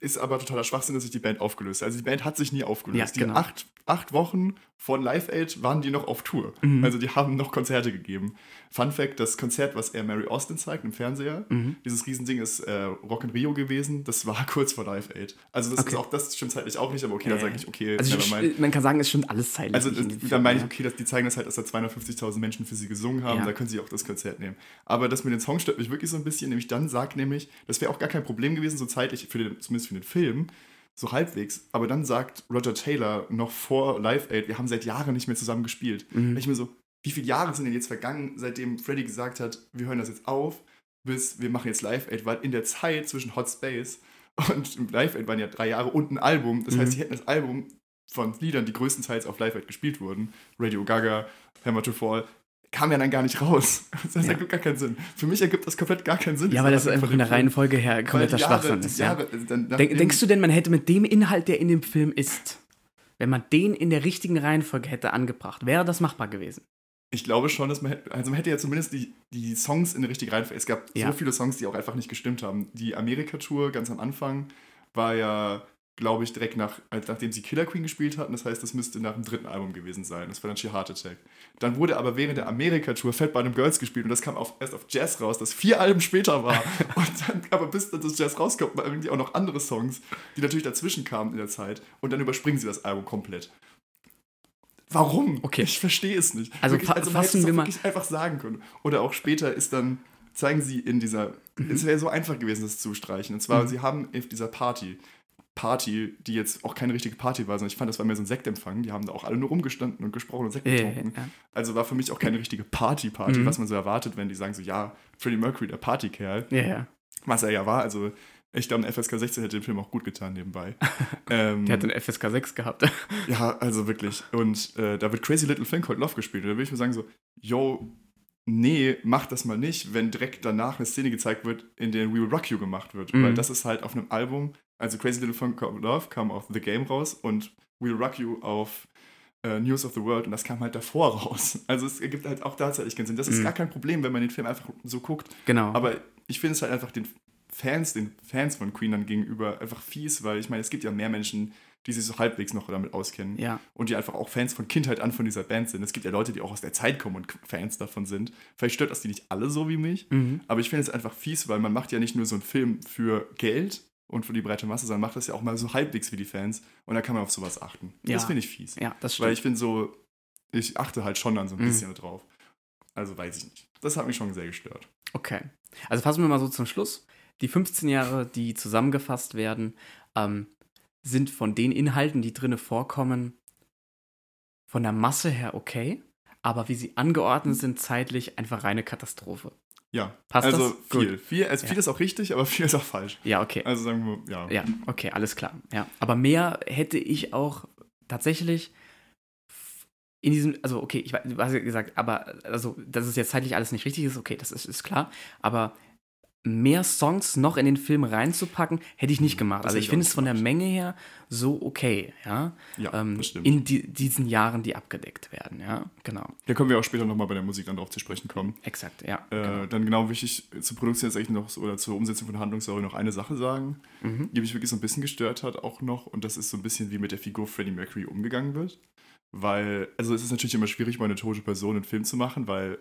A: ist aber totaler Schwachsinn, dass sich die Band aufgelöst hat. Also die Band hat sich nie aufgelöst.
B: Ja, genau.
A: Die acht, acht Wochen von Live Aid waren die noch auf Tour.
B: Mhm.
A: Also die haben noch Konzerte gegeben. Fun Fact, das Konzert, was er Mary Austin zeigt im Fernseher,
B: Mhm.
A: dieses Riesending ist äh, Rock in Rio gewesen. Das war kurz vor Live Aid. Also das
B: Okay.
A: ist auch, das stimmt zeitlich auch nicht, aber okay,
B: Ja,
A: dann sage ich, okay,
B: Also ich, man kann sagen, es stimmt alles zeitlich.
A: Also das, dann meine ich, okay, dass die zeigen das halt, dass da 250.000 Menschen für sie gesungen haben,
B: Ja.
A: da können sie auch das Konzert nehmen. Aber das mit den Songs stört mich wirklich so ein bisschen, nämlich dann sagt nämlich, das wäre auch gar kein Problem gewesen, so zeitlich, für den, zumindest für den Film, so halbwegs, aber dann sagt Roger Taylor noch vor Live Aid, wir haben seit Jahren nicht mehr zusammen gespielt.
B: Mhm.
A: Ich mir so, wie viele Jahre sind denn jetzt vergangen, seitdem Freddy gesagt hat, wir hören das jetzt auf, bis wir machen jetzt Live Aid, weil in der Zeit zwischen Hot Space und Live Aid waren ja drei Jahre und ein Album. Das
B: Mhm.
A: heißt, sie hätten das Album von Liedern, die größtenteils auf Live Aid gespielt wurden, Radio Gaga, Hammer to Fall, kam ja dann gar nicht raus. Das
B: Ja.
A: ergibt gar keinen Sinn. Für mich ergibt das komplett gar keinen Sinn.
B: Ja, weil das
A: diese
B: einfach von der. Reihenfolge her kompletter Schwachsinn ist. Ja.
A: Jahre, dann,
B: Denk,
A: nachdem-
B: denkst du denn, man hätte mit dem Inhalt, der in dem Film ist, wenn man den in der richtigen Reihenfolge hätte angebracht, wäre das machbar gewesen?
A: Ich glaube schon, dass man hätte, also man hätte ja zumindest die, die Songs in der richtigen Reihenfolge. Es gab
B: Ja.
A: so viele Songs, die auch einfach nicht gestimmt haben. Die Amerika-Tour ganz am Anfang war ja, glaube ich, direkt nach, als nachdem sie Killer Queen gespielt hatten. Das heißt, das müsste nach dem dritten Album gewesen sein. Das war dann She Heart Attack. Dann wurde aber während der Amerika-Tour Fat Bottom Girls gespielt und das kam auf, erst auf Jazz raus, das vier Alben später war. und dann, aber bis dann das Jazz rauskommt, waren irgendwie auch noch andere Songs, die natürlich dazwischen kamen in der Zeit. Und dann überspringen sie das Album komplett. Warum?
B: Okay.
A: Ich verstehe es nicht.
B: Also
A: Wirklich,
B: fa-
A: man
B: fassen wir mal-
A: wirklich einfach sagen können. Oder auch später ist dann, zeigen sie in dieser,
B: Mhm.
A: es wäre so einfach gewesen, das zu streichen. Und zwar, sie haben auf dieser Party, Party, die jetzt auch keine richtige Party war, sondern ich fand, das war mehr so ein Sektempfang. Die haben da auch alle nur rumgestanden und gesprochen und Sekt
B: Ja, ja,
A: getrunken.
B: ja.
A: Also war für mich auch keine richtige Party-Party,
B: Mhm.
A: was man so erwartet, wenn die sagen so, ja, Freddie Mercury, der Partykerl,
B: Ja, ja.
A: was er ja war. Also ich glaube, ein FSK 16 hätte den Film auch gut getan nebenbei. ähm,
B: Der hat einen FSK 6 gehabt.
A: ja, also wirklich. Und äh, da wird Crazy Little Thing Called Love gespielt. Und da würde ich mir sagen so, yo, nee, mach das mal nicht, wenn direkt danach eine Szene gezeigt wird, in der We Will Rock You gemacht wird.
B: Mhm.
A: Weil das ist halt auf einem Album, also Crazy Little Thing Called Love kam auf The Game raus und We Will Rock You auf äh, News of the World und das kam halt davor raus. Also es ergibt halt auch tatsächlich keinen Sinn. Das ist
B: Mhm.
A: gar kein Problem, wenn man den Film einfach so guckt.
B: Genau.
A: Aber ich finde es halt einfach den Fans, den Fans von Queen dann gegenüber einfach fies, weil ich meine, es gibt ja mehr Menschen, die sich so halbwegs noch damit auskennen
B: ja.
A: und die einfach auch Fans von Kindheit an von dieser Band sind. Es gibt ja Leute, die auch aus der Zeit kommen und Fans davon sind. Vielleicht stört das die nicht alle so wie mich,
B: Mhm.
A: aber ich finde es einfach fies, weil man macht ja nicht nur so einen Film für Geld und für die breite Masse, sondern macht das ja auch mal so halbwegs für die Fans und da kann man auf sowas achten.
B: Ja.
A: Das finde ich fies.
B: Ja, das
A: Weil
B: stimmt.
A: ich finde so, ich achte halt schon dann so ein
B: Mhm.
A: bisschen drauf. Also weiß ich nicht. Das hat mich schon sehr gestört.
B: Okay. Also fassen wir mal so zum Schluss. Die 15 Jahre, die zusammengefasst werden, ähm, sind von den Inhalten, die drinne vorkommen, von der Masse her okay, aber wie sie angeordnet sind zeitlich einfach reine Katastrophe.
A: Ja,
B: Passt
A: also
B: das?
A: viel.
B: Gut.
A: Viel, also
B: Ja.
A: viel ist auch richtig, aber viel ist auch falsch.
B: Ja, okay.
A: Also sagen wir, ja.
B: Ja, okay, alles klar. Ja, aber mehr hätte ich auch tatsächlich in diesem, also okay, ich weiß, du hast ja gesagt, aber also, dass es jetzt zeitlich alles nicht richtig ist, okay, das ist, ist klar, aber mehr Songs noch in den Film reinzupacken, hätte ich nicht gemacht.
A: Das
B: Also ich finde es von der Menge her so okay, ja.
A: Ja,
B: ähm,
A: das stimmt.
B: in die, diesen Jahren, die abgedeckt werden, ja. Genau.
A: Da können wir auch später nochmal bei der Musik dann drauf zu sprechen kommen.
B: Exakt, ja.
A: Äh,
B: genau.
A: Dann genau wichtig, zur Produktion jetzt eigentlich noch oder zur Umsetzung von der Handlungsstory noch eine Sache sagen,
B: Mhm.
A: die mich wirklich so ein bisschen gestört hat auch noch. Und das ist so ein bisschen, wie mit der Figur Freddie Mercury umgegangen wird. Weil, also es ist natürlich immer schwierig, mal eine tote Person einen Film zu machen, weil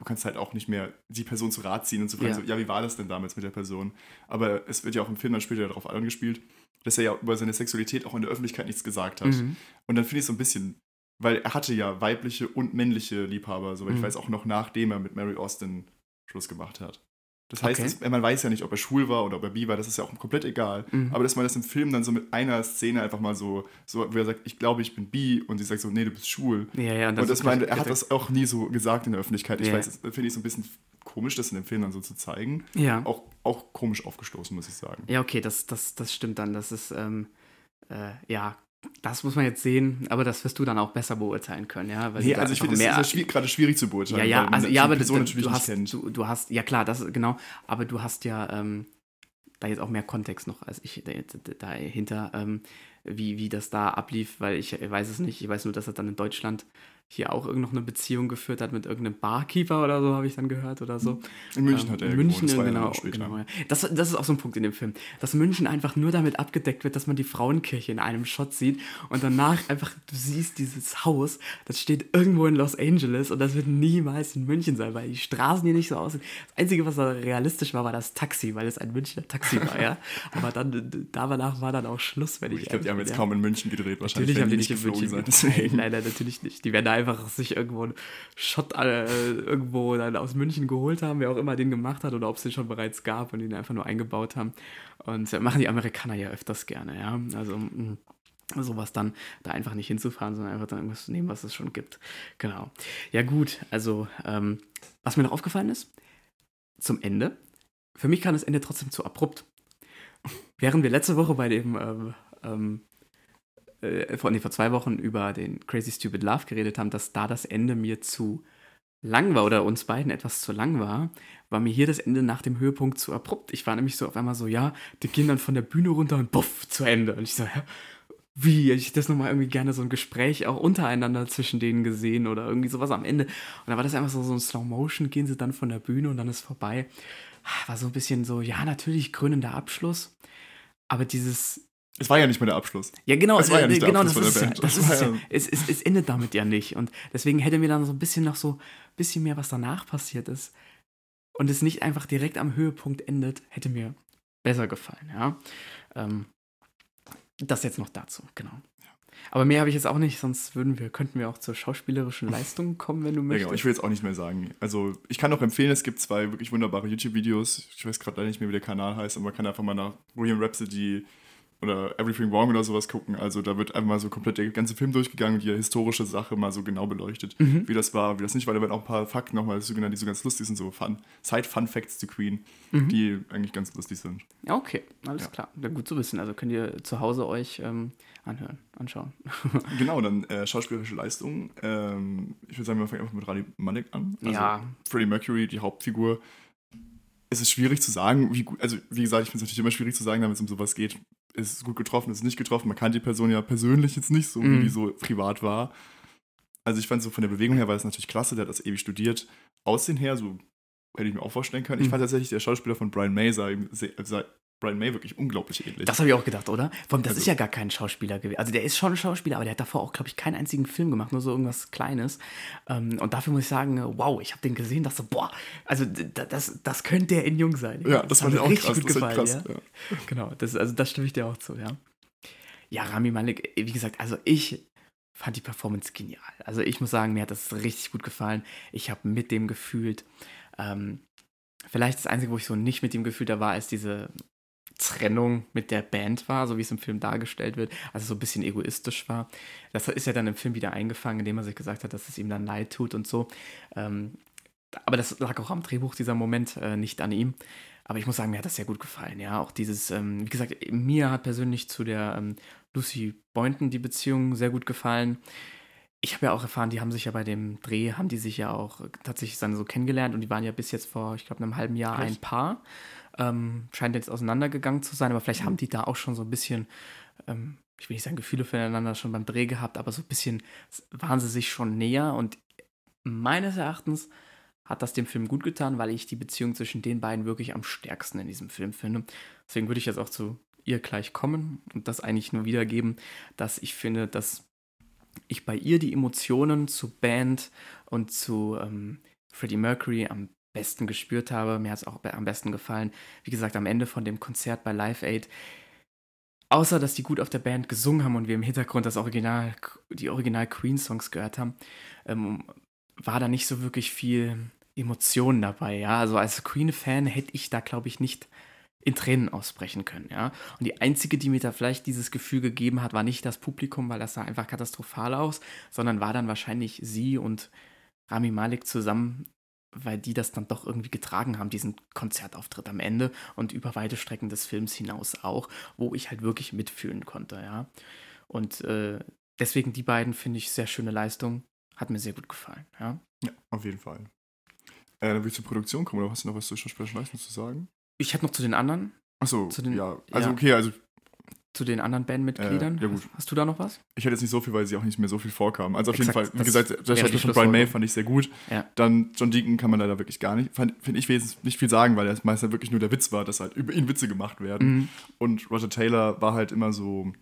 A: du kannst halt auch nicht mehr die Person zu Rat ziehen und zu fragen,
B: Ja.
A: so, ja, wie war das denn damals mit der Person? Aber es wird ja auch im Film dann später darauf angespielt, dass er ja über seine Sexualität auch in der Öffentlichkeit nichts gesagt hat.
B: Mhm.
A: Und dann finde ich es so ein bisschen, weil er hatte ja weibliche und männliche Liebhaber, soweit ich
B: Mhm.
A: weiß, auch noch nachdem er mit Mary Austin Schluss gemacht hat. Das heißt,
B: Okay.
A: es, man weiß ja nicht, ob er schwul war oder ob er bi war, das ist ja auch komplett egal.
B: Mhm.
A: Aber dass man das im Film dann so mit einer Szene einfach mal so, so wo er sagt, ich glaube, ich bin bi und sie sagt so, nee, du bist schwul.
B: Ja, ja,
A: und das
B: ist
A: meine, er hat das auch nie so gesagt in der Öffentlichkeit. Ich
B: Ja.
A: weiß, das finde ich so ein bisschen komisch, das in dem Film dann so zu zeigen.
B: Ja.
A: Auch, auch komisch aufgestoßen, muss ich sagen.
B: Ja, okay, das, das, das stimmt dann. Das ist, ähm, äh, ja, das muss man jetzt sehen, aber das wirst du dann auch besser beurteilen können, ja. Weil
A: Nee, also ich finde, es ist ja gerade schwierig zu beurteilen.
B: Ja, ja, also ja, aber
A: Person
B: du, hast, du, du hast, ja klar, das genau, aber du hast ja ähm, da jetzt auch mehr Kontext noch als ich da- da- dahinter, ähm, wie, wie das da ablief, weil ich weiß es nicht. Ich weiß nur, dass er dann in Deutschland hier auch noch eine Beziehung geführt hat mit irgendeinem Barkeeper oder so, habe ich dann gehört oder so.
A: In München
B: Ähm,
A: hat er
B: in
A: ja
B: München,
A: gewohnt,
B: genau, genau ja. das, das ist auch so ein Punkt in dem Film, dass München einfach nur damit abgedeckt wird, dass man die Frauenkirche in einem Shot sieht und danach einfach, du siehst dieses Haus, das steht irgendwo in Los Angeles und das wird niemals in München sein, weil die Straßen hier nicht so aussehen. Das Einzige, was da realistisch war, war das Taxi, weil es ein Münchner Taxi war, ja. Aber dann, danach war dann auch Schluss, wenn ich
A: Ich glaube, die haben jetzt
B: ja.
A: kaum in München gedreht, wahrscheinlich.
B: Natürlich haben die nicht in München gedreht. Nein, nein, natürlich nicht. Die werden da einfach sich irgendwo einen Shot äh, irgendwo dann aus München geholt haben, wer auch immer den gemacht hat oder ob es den schon bereits gab und ihn einfach nur eingebaut haben. Und äh, machen die Amerikaner ja öfters gerne, ja. Also mh, sowas dann da einfach nicht hinzufahren, sondern einfach dann irgendwas zu nehmen, was es schon gibt. Genau. Ja gut, also ähm, was mir noch aufgefallen ist, zum Ende, für mich kam das Ende trotzdem zu abrupt. Während wir letzte Woche bei dem ähm, ähm, äh, vor, nee, vor zwei Wochen über den Crazy Stupid Love geredet haben, dass da das Ende mir zu lang war oder uns beiden etwas zu lang war, war mir hier das Ende nach dem Höhepunkt zu abrupt. Ich war nämlich so auf einmal so, ja, die gehen dann von der Bühne runter und buff, zu Ende. Und ich so, hä? Wie? Hätte ich das nochmal irgendwie gerne so ein Gespräch auch untereinander zwischen denen gesehen oder irgendwie sowas am Ende. Und da war das einfach so, so ein Slow Motion, gehen sie dann von der Bühne und dann ist vorbei. War so ein bisschen so, ja, natürlich krönender Abschluss. Aber dieses,
A: Es war ja nicht mehr der Abschluss.
B: ja, genau,
A: Das war ja
B: äh,
A: nicht der
B: genau, das
A: Abschluss
B: ist es
A: der
B: ja.
A: Band.
B: Das
A: Das
B: ist es, ja.
A: ja-
B: Es, es, es endet damit ja nicht. Und deswegen hätte mir dann so ein bisschen noch so ein bisschen mehr, was danach passiert ist. Und es nicht einfach direkt am Höhepunkt endet, hätte mir besser gefallen, ja. Ähm, das jetzt noch dazu, genau. Aber mehr habe ich jetzt auch nicht, sonst würden wir, könnten wir auch zur schauspielerischen Leistung kommen, wenn du
A: Ja,
B: möchtest.
A: genau, ich will jetzt auch nicht mehr sagen. Also, ich kann auch empfehlen, es gibt zwei wirklich wunderbare YouTube-Videos. Ich weiß gerade leider nicht mehr, wie der Kanal heißt, aber man kann einfach mal nach William Rhapsody oder Everything Wrong oder sowas gucken. Also, da wird einfach mal so komplett der ganze Film durchgegangen und die historische Sache mal so genau beleuchtet,
B: Mhm.
A: wie das war, wie das nicht war. Da werden auch ein paar Fakten nochmal so genannt, die so ganz lustig sind, so Fun, Side-Fun-Facts zu Queen,
B: Mhm.
A: die eigentlich ganz lustig sind.
B: Ja, okay, alles
A: Ja.
B: klar. Ja, gut zu wissen. Also könnt ihr zu Hause euch ähm, anhören, anschauen.
A: Genau, dann äh, schauspielerische Leistung. Ähm, ich würde sagen, wir fangen einfach mit Rani Malek an. Also,
B: ja,
A: Freddie Mercury, die Hauptfigur. Es ist schwierig zu sagen, wie gut, also wie gesagt, ich finde es natürlich immer schwierig zu sagen, wenn es um sowas geht. Ist es gut getroffen, ist es nicht getroffen. Man kannte die Person ja persönlich jetzt nicht, so
B: Mhm.
A: wie die so privat war. Also ich fand so von der Bewegung her war das natürlich klasse, der hat das ewig studiert. Aussehen her, so hätte ich mir auch vorstellen können. Ich
B: Mhm.
A: fand tatsächlich, der Schauspieler von Brian May sah, sah Brian May wirklich unglaublich ähnlich.
B: Das habe ich auch gedacht, oder? Vor allem, das
A: Also-
B: ist ja gar kein Schauspieler gewesen. Also der ist schon ein Schauspieler, aber der hat davor auch, glaube ich, keinen einzigen Film gemacht, nur so irgendwas Kleines. Ähm, und dafür muss ich sagen, wow, ich habe den gesehen, dachte so, boah, also das, das könnte der in Jung sein.
A: ja, das,
B: hat
A: fand ich
B: mir
A: auch
B: richtig
A: krass.
B: gut
A: das
B: gefallen,
A: krass.
B: ja.
A: Ja.
B: Genau, das, also das stimme ich dir auch zu, ja. Ja, Rami Malek, wie gesagt, also ich fand die Performance genial. Also ich muss sagen, mir hat das richtig gut gefallen. Ich habe mit dem gefühlt. Ähm, vielleicht das Einzige, wo ich so nicht mit ihm gefühlt habe, war, als diese Trennung mit der Band war, so wie es im Film dargestellt wird, also so ein bisschen egoistisch war. Das ist ja dann im Film wieder eingefangen, indem er sich gesagt hat, dass es ihm dann leid tut und so. Ähm, aber das lag auch am Drehbuch, dieser Moment, äh, nicht an ihm. Aber ich muss sagen, mir hat das sehr gut gefallen. Ja, auch dieses, ähm, wie gesagt, mir hat persönlich zu der ähm, Lucy Boynton die Beziehung sehr gut gefallen. ich habe ja auch erfahren, die haben sich ja bei dem Dreh, haben die sich ja auch tatsächlich dann so kennengelernt und die waren ja bis jetzt vor, ich glaube, einem halben Jahr ein Paar. Ähm, scheint jetzt auseinandergegangen zu sein, aber vielleicht mhm. haben die da auch schon so ein bisschen, ähm, ich will nicht sagen Gefühle füreinander schon beim Dreh gehabt, aber so ein bisschen waren sie sich schon näher und meines Erachtens hat das dem Film gut getan, weil ich die Beziehung zwischen den beiden wirklich am stärksten in diesem Film finde. Deswegen würde ich jetzt auch zu ihr gleich kommen und das eigentlich nur wiedergeben, dass ich finde, dass ich bei ihr die Emotionen zu Band und zu ähm, Freddie Mercury am besten gespürt habe. Mir hat es auch am besten gefallen. Wie gesagt, am Ende von dem Konzert bei Live Aid. Außer, dass die gut auf der Band gesungen haben und wir im Hintergrund das Original, die Original Queen-Songs gehört haben, ähm, war da nicht so wirklich viel Emotionen dabei. Ja, also als Queen-Fan hätte ich da, glaube ich, nicht in Tränen ausbrechen können, ja. Und die einzige, die mir da vielleicht dieses Gefühl gegeben hat, war nicht das Publikum, weil das sah einfach katastrophal aus, sondern war dann wahrscheinlich sie und Rami Malik zusammen, weil die das dann doch irgendwie getragen haben, diesen Konzertauftritt am Ende und über weite Strecken des Films hinaus auch, wo ich halt wirklich mitfühlen konnte, ja. Und äh, deswegen die beiden finde ich sehr schöne Leistung, hat mir sehr gut gefallen, ja.
A: Ja, auf jeden Fall. Äh, dann würde ich zur Produktion kommen, oder hast du noch was zu Special License zu sagen?
B: Ich habe noch zu den anderen.
A: Achso,
B: zu den,
A: ja. Also ja. okay, also.
B: Zu den anderen Bandmitgliedern. Äh, ja, gut. Hast du da noch was?
A: Ich hatte jetzt nicht so viel, weil sie auch nicht mehr so viel vorkamen. Also auf Exakt, jeden Fall, wie gesagt, das Schauspiel von Brian May fand ich sehr gut. Ja. Dann John Deacon kann man leider wirklich gar nicht, finde ich, jetzt nicht viel sagen, weil er meistens wirklich nur der Witz war, dass halt über ihn Witze gemacht werden. Mhm. Und Roger Taylor war halt immer so,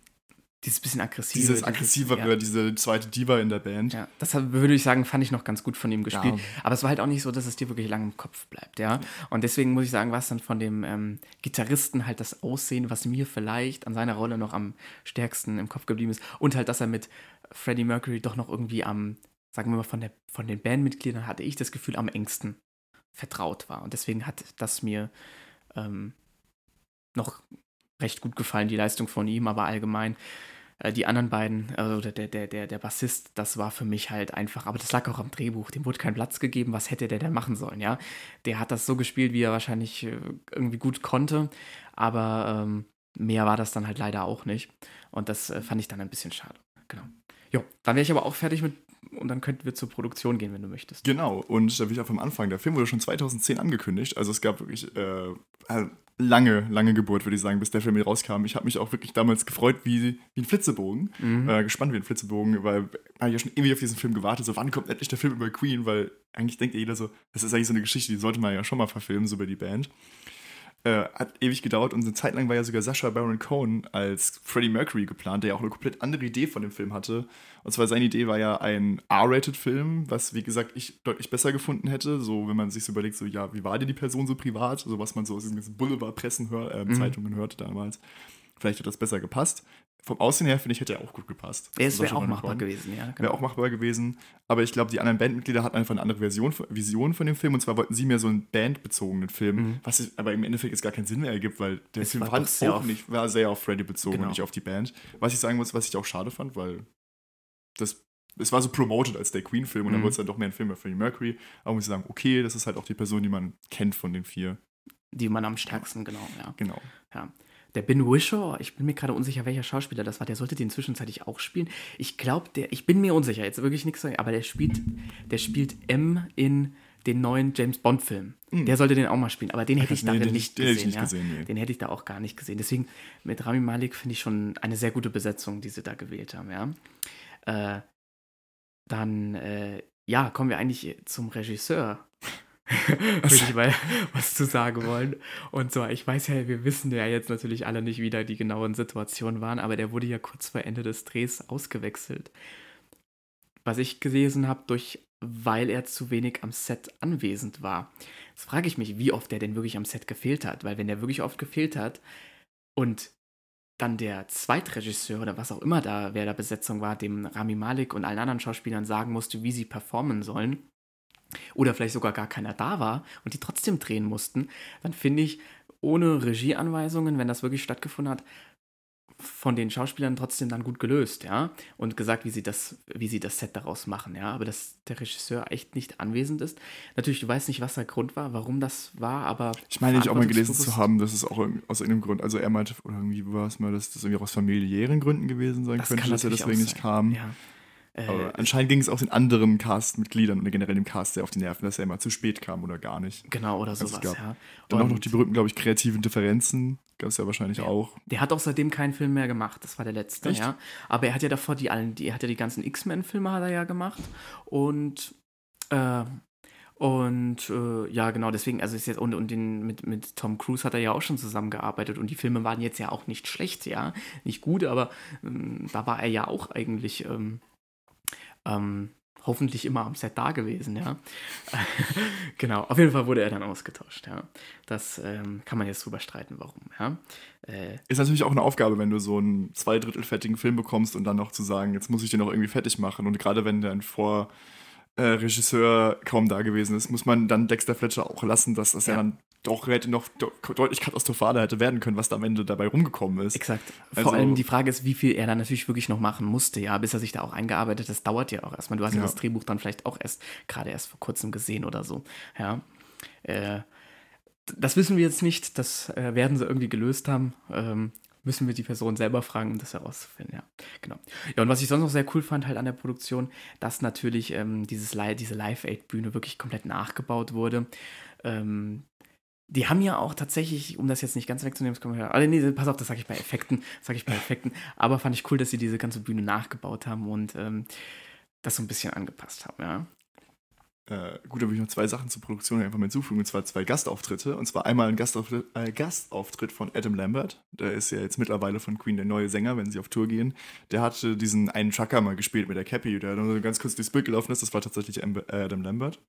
B: dieses bisschen aggressive.
A: Dieses aggressivere, ja. diese zweite Diva in der Band.
B: Ja, das würde ich sagen, fand ich noch ganz gut von ihm gespielt. Ja. Aber es war halt auch nicht so, dass es dir wirklich lang im Kopf bleibt, ja. Und deswegen muss ich sagen, war es dann von dem ähm, Gitarristen halt das Aussehen, was mir vielleicht an seiner Rolle noch am stärksten im Kopf geblieben ist. Und halt, dass er mit Freddie Mercury doch noch irgendwie am, sagen wir mal, von, der, von den Bandmitgliedern hatte ich das Gefühl, am engsten vertraut war. Und deswegen hat das mir ähm, noch recht gut gefallen, die Leistung von ihm, aber allgemein äh, die anderen beiden, also der, der, der, der Bassist, das war für mich halt einfach, aber das lag auch am Drehbuch, dem wurde kein Platz gegeben, was hätte der denn machen sollen, ja? Der hat das so gespielt, wie er wahrscheinlich äh, irgendwie gut konnte, aber ähm, mehr war das dann halt leider auch nicht. Und das äh, fand ich dann ein bisschen schade. Genau. Jo, dann wäre ich aber auch fertig mit und dann könnten wir zur Produktion gehen, wenn du möchtest.
A: Genau, und da will ich auch vom Anfang. Der Film wurde schon 2010 angekündigt. Also es gab wirklich äh, lange, lange Geburt, würde ich sagen, bis der Film hier rauskam. Ich habe mich auch wirklich damals gefreut wie, wie ein Flitzebogen. Mhm. Äh, gespannt wie ein Flitzebogen, weil ich ja schon ewig auf diesen Film gewartet. So, wann kommt endlich der Film über Queen? Weil eigentlich denkt ja jeder so, das ist eigentlich so eine Geschichte, die sollte man ja schon mal verfilmen, so über die Band. Äh, hat ewig gedauert und eine Zeit lang war ja sogar Sascha Baron Cohen als Freddie Mercury geplant, der ja auch eine komplett andere Idee von dem Film hatte. Und zwar seine Idee war ja ein R-Rated-Film, was wie gesagt ich deutlich besser gefunden hätte. So, wenn man sich so überlegt, so ja, wie war denn die Person so privat? So was man so aus den ganzen Boulevard-Pressen hör, äh, mhm. Zeitungen hörte damals. Vielleicht hat das besser gepasst. Vom Aussehen her, finde ich, hätte er auch gut gepasst.
B: Es wäre auch machbar gewesen, ja.
A: Genau. Wäre auch machbar gewesen. Aber ich glaube, die anderen Bandmitglieder hatten einfach eine andere Version, Vision von dem Film. Und zwar wollten sie mehr so einen bandbezogenen Film, mhm. was aber im Endeffekt jetzt gar keinen Sinn mehr ergibt, weil der es Film war, auch auf, nicht, war sehr auf Freddy bezogen genau. und nicht auf die Band. Was ich sagen muss, was ich auch schade fand, weil das es war so promoted als der Queen-Film und mhm. dann wurde es dann doch mehr ein Film über Freddie Mercury. Aber muss ich sagen, okay, das ist halt auch die Person, die man kennt von den vier.
B: Die man am stärksten, genau, ja.
A: Genau.
B: Ja. Der Ben Wishaw, ich bin mir gerade unsicher, welcher Schauspieler das war, der sollte den zwischenzeitlich auch spielen. Ich glaube, der, ich bin mir unsicher, jetzt wirklich nichts sagen, aber der spielt, der spielt M in den neuen James Bond-Film. Mhm. Der sollte den auch mal spielen, aber den hätte ich nee, darin nicht gesehen. Nicht ja? gesehen nee. Den hätte ich da auch gar nicht gesehen. Deswegen mit Rami Malik finde ich schon eine sehr gute Besetzung, die sie da gewählt haben, ja. Äh, dann, äh, ja, kommen wir eigentlich zum Regisseur. würde ich mal was zu sagen wollen. Und so, ich weiß ja, wir wissen ja jetzt natürlich alle nicht, wie da die genauen Situationen waren, aber der wurde ja kurz vor Ende des Drehs ausgewechselt. Was ich gelesen habe, durch, weil er zu wenig am Set anwesend war. Jetzt frage ich mich, wie oft er denn wirklich am Set gefehlt hat, weil wenn der wirklich oft gefehlt hat und dann der Zweitregisseur oder was auch immer da, wer da Besetzung war, dem Rami Malik und allen anderen Schauspielern sagen musste, wie sie performen sollen, oder vielleicht sogar gar keiner da war und die trotzdem drehen mussten, dann finde ich, ohne Regieanweisungen, wenn das wirklich stattgefunden hat, von den Schauspielern trotzdem dann gut gelöst, ja, und gesagt, wie sie das, wie sie das Set daraus machen, ja, aber dass der Regisseur echt nicht anwesend ist. Natürlich, du weißt nicht, was der Grund war, warum das war, aber
A: ich meine, ich auch mal gelesen zu haben, dass es auch aus irgendeinem Grund, also er meinte, oder irgendwie war es mal, dass das irgendwie aus familiären Gründen gewesen sein das könnte, dass er deswegen nicht kam.
B: Ja.
A: Aber anscheinend ging es auch den anderen Castmitgliedern und generell dem Cast sehr auf die Nerven, dass er immer zu spät kam oder gar nicht.
B: Genau, oder
A: Also
B: sowas, ja.
A: Dann auch noch die berühmten, glaube ich, kreativen Differenzen. Gab es ja wahrscheinlich auch.
B: Der hat auch seitdem keinen Film mehr gemacht. Das war der letzte,
A: Echt?
B: ja. Aber er hat ja davor die allen, die, er hat ja die ganzen X-Men-Filme hat er ja gemacht. Und äh, und äh, ja, genau, deswegen, also ist jetzt, und, und den, mit, mit Tom Cruise hat er ja auch schon zusammengearbeitet und die Filme waren jetzt ja auch nicht schlecht, ja. Nicht gut, aber ähm, da war er ja auch eigentlich ähm, ähm, hoffentlich immer am Set da gewesen, ja. genau, auf jeden Fall wurde er dann ausgetauscht, ja. Das ähm, kann man jetzt drüber streiten, warum, ja. Äh,
A: Ist natürlich auch eine Aufgabe, wenn du so einen zwei Drittel fertigen Film bekommst und dann noch zu sagen, jetzt muss ich den noch irgendwie fertig machen. Und gerade wenn dein Vor äh, kaum da gewesen ist, muss man dann Dexter Fletcher auch lassen, dass das ja,
B: Ja.
A: dann doch hätte noch deutlich katastrophaler hätte werden können, was da am Ende dabei rumgekommen ist.
B: Exakt.
A: Also-
B: Vor allem die Frage ist, wie viel er dann natürlich wirklich noch machen musste, ja, bis er sich da auch eingearbeitet hat. Das dauert ja auch erstmal. Du hast ja,
A: Ja.
B: das Drehbuch dann vielleicht auch erst, gerade erst vor kurzem gesehen oder so, ja. Äh, das wissen wir jetzt nicht, das äh, werden sie irgendwie gelöst haben. Ähm, müssen wir die Person selber fragen, um das herauszufinden, ja. Genau. Ja, und was ich sonst noch sehr cool fand halt an der Produktion, dass natürlich ähm, dieses diese Live-Aid-Bühne wirklich komplett nachgebaut wurde. Ähm, die haben ja auch tatsächlich, um das jetzt nicht ganz wegzunehmen, das können wir also nee, pass auf, das sage ich bei Effekten, sage ich bei Effekten, aber fand ich cool, dass sie diese ganze Bühne nachgebaut haben und ähm, das so ein bisschen angepasst haben, ja.
A: Äh, gut, da würde ich noch zwei Sachen zur Produktion einfach hinzufügen, und zwar zwei Gastauftritte. Und zwar einmal ein Gastauftritt, äh, Gastauftritt von Adam Lambert. Der ist ja jetzt mittlerweile von Queen der neue Sänger, wenn sie auf Tour gehen. Der hatte diesen einen Trucker mal gespielt mit der Cappy, der so ganz kurz durchs Bild gelaufen ist. Das war tatsächlich äh, Adam Lambert.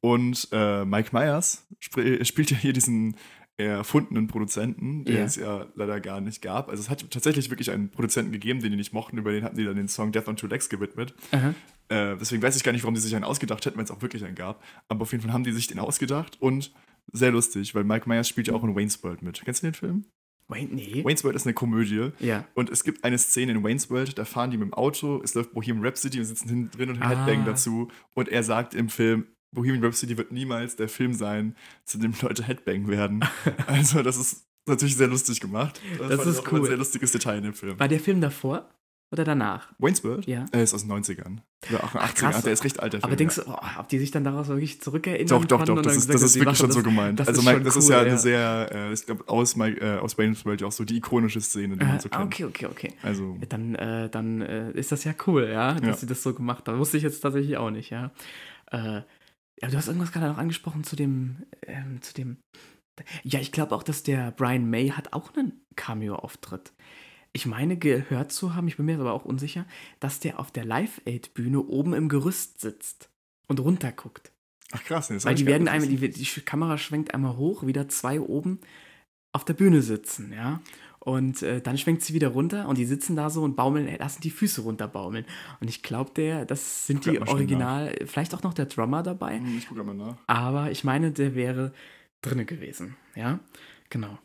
A: Und äh, Mike Myers sp spielt ja hier diesen erfundenen Produzenten, den
B: Ja.
A: es ja leider gar nicht gab. Also es hat tatsächlich wirklich einen Produzenten gegeben, den die nicht mochten, über den hatten die dann den Song Death on Two Legs gewidmet.
B: Aha.
A: Äh, deswegen weiß ich gar nicht, warum die sich einen ausgedacht hätten, wenn es auch wirklich einen gab. Aber auf jeden Fall haben die sich den ausgedacht und sehr lustig, weil Mike Myers spielt ja auch in Wayne's World mit. Kennst du den Film?
B: Wait, nee.
A: Wayne's World ist eine Komödie.
B: Ja.
A: Und es gibt eine Szene in Wayne's World, da fahren die mit dem Auto, es läuft Bohemian Rhapsody und sitzen hinten drin und
B: Ah.
A: Headbang dazu. Und er sagt im Film, Bohemian Rhapsody wird niemals der Film sein, zu dem Leute Headbang werden. also das ist natürlich sehr lustig gemacht.
B: Das
A: ich
B: ist cool.
A: Ein sehr lustiges Detail in dem Film.
B: War der Film davor oder danach?
A: Wayne's World?
B: Ja.
A: Er ist aus den 90ern. Oder auch 80ern.
B: krass.
A: Ach, der ist recht alt, der Film.
B: Aber denkst
A: ja.
B: du, oh, ob die sich dann daraus wirklich zurückerinnern
A: Doch, doch, doch, das ist,
B: gesagt
A: das ist wirklich schon so
B: das?
A: gemeint.
B: das
A: also, Mike, das ist
B: cool,
A: ja eine
B: ja.
A: sehr, äh, ich glaube, aus, Mike, äh, aus Wayne's World ja auch so die ikonische Szene, die man so
B: Ah,
A: kennt.
B: okay, okay, okay.
A: Also,
B: Dann, äh, dann äh, ist das ja cool, ja, dass
A: Ja.
B: sie das so gemacht haben. Wusste ich jetzt tatsächlich auch nicht, ja. Äh, ja, du hast irgendwas gerade noch angesprochen zu dem, ähm, zu dem. Ja, ich glaube auch, dass der Brian May hat auch einen Cameo-Auftritt. Ich meine gehört zu haben, ich bin mir aber auch unsicher, dass der auf der Live-Aid-Bühne oben im Gerüst sitzt und runterguckt.
A: ach krass, das
B: Weil die werden einmal, die, die Kamera schwenkt einmal hoch, wieder zwei oben auf der Bühne sitzen, ja. Und äh, dann schwenkt sie wieder runter und die sitzen da so und baumeln, lassen die Füße runterbaumeln. Und ich glaube, der, das sind die Original, vielleicht auch noch der Drummer dabei,
A: Hm, Ich mal nach.
B: aber ich meine, der wäre drinne gewesen, ja. Genau.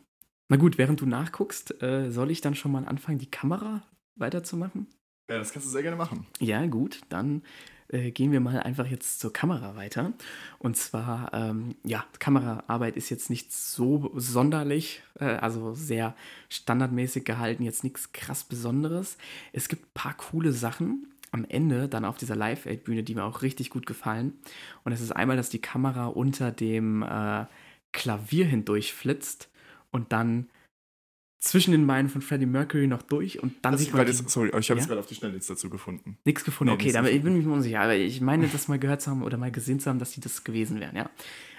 B: Na gut, während du nachguckst, äh, soll ich dann schon mal anfangen, die Kamera weiterzumachen?
A: Ja, das kannst du sehr gerne machen.
B: Ja, gut, dann äh, gehen wir mal einfach jetzt zur Kamera weiter. Und zwar, ähm, ja, Kameraarbeit ist jetzt nicht so sonderlich, äh, also sehr standardmäßig gehalten, jetzt nichts krass Besonderes. Es gibt ein paar coole Sachen am Ende, dann auf dieser Live-Aid-Bühne, die mir auch richtig gut gefallen. Und es ist einmal, dass die Kamera unter dem äh, Klavier hindurch flitzt und dann zwischen den Beinen von Freddie Mercury noch durch und dann
A: Das
B: sieht man
A: jetzt, sorry, aber ich habe
B: Ja?
A: gerade auf die Schnelle nichts dazu gefunden.
B: Nichts gefunden.
A: Nee,
B: okay,
A: nichts
B: damit, ich bin mir unsicher, aber ich meine, das mal gehört zu haben oder mal gesehen zu haben, dass die das gewesen wären, ja.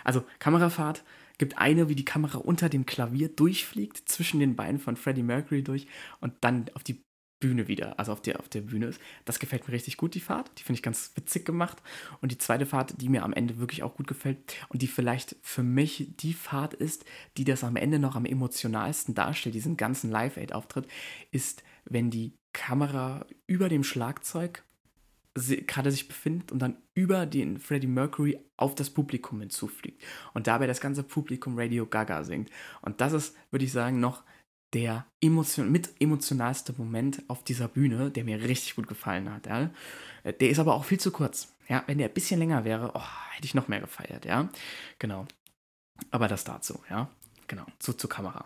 B: Also, Kamerafahrt gibt eine, wie die Kamera unter dem Klavier durchfliegt, zwischen den Beinen von Freddie Mercury durch und dann auf die Bühne wieder, also auf der, auf der Bühne ist. Das gefällt mir richtig gut, die Fahrt. Die finde ich ganz witzig gemacht. Und die zweite Fahrt, die mir am Ende wirklich auch gut gefällt und die vielleicht für mich die Fahrt ist, die das am Ende noch am emotionalsten darstellt, diesen ganzen Live-Aid-Auftritt, ist, wenn die Kamera über dem Schlagzeug gerade sich befindet und dann über den Freddie Mercury auf das Publikum hinzufliegt und dabei das ganze Publikum Radio Gaga singt. Und das ist, würde ich sagen, noch der emotion mit emotionalste Moment auf dieser Bühne, der mir richtig gut gefallen hat. Ja. Der ist aber auch viel zu kurz. Ja, wenn der ein bisschen länger wäre, oh, hätte ich noch mehr gefeiert, ja. Genau. Aber das dazu, ja. Genau. So zur Kamera.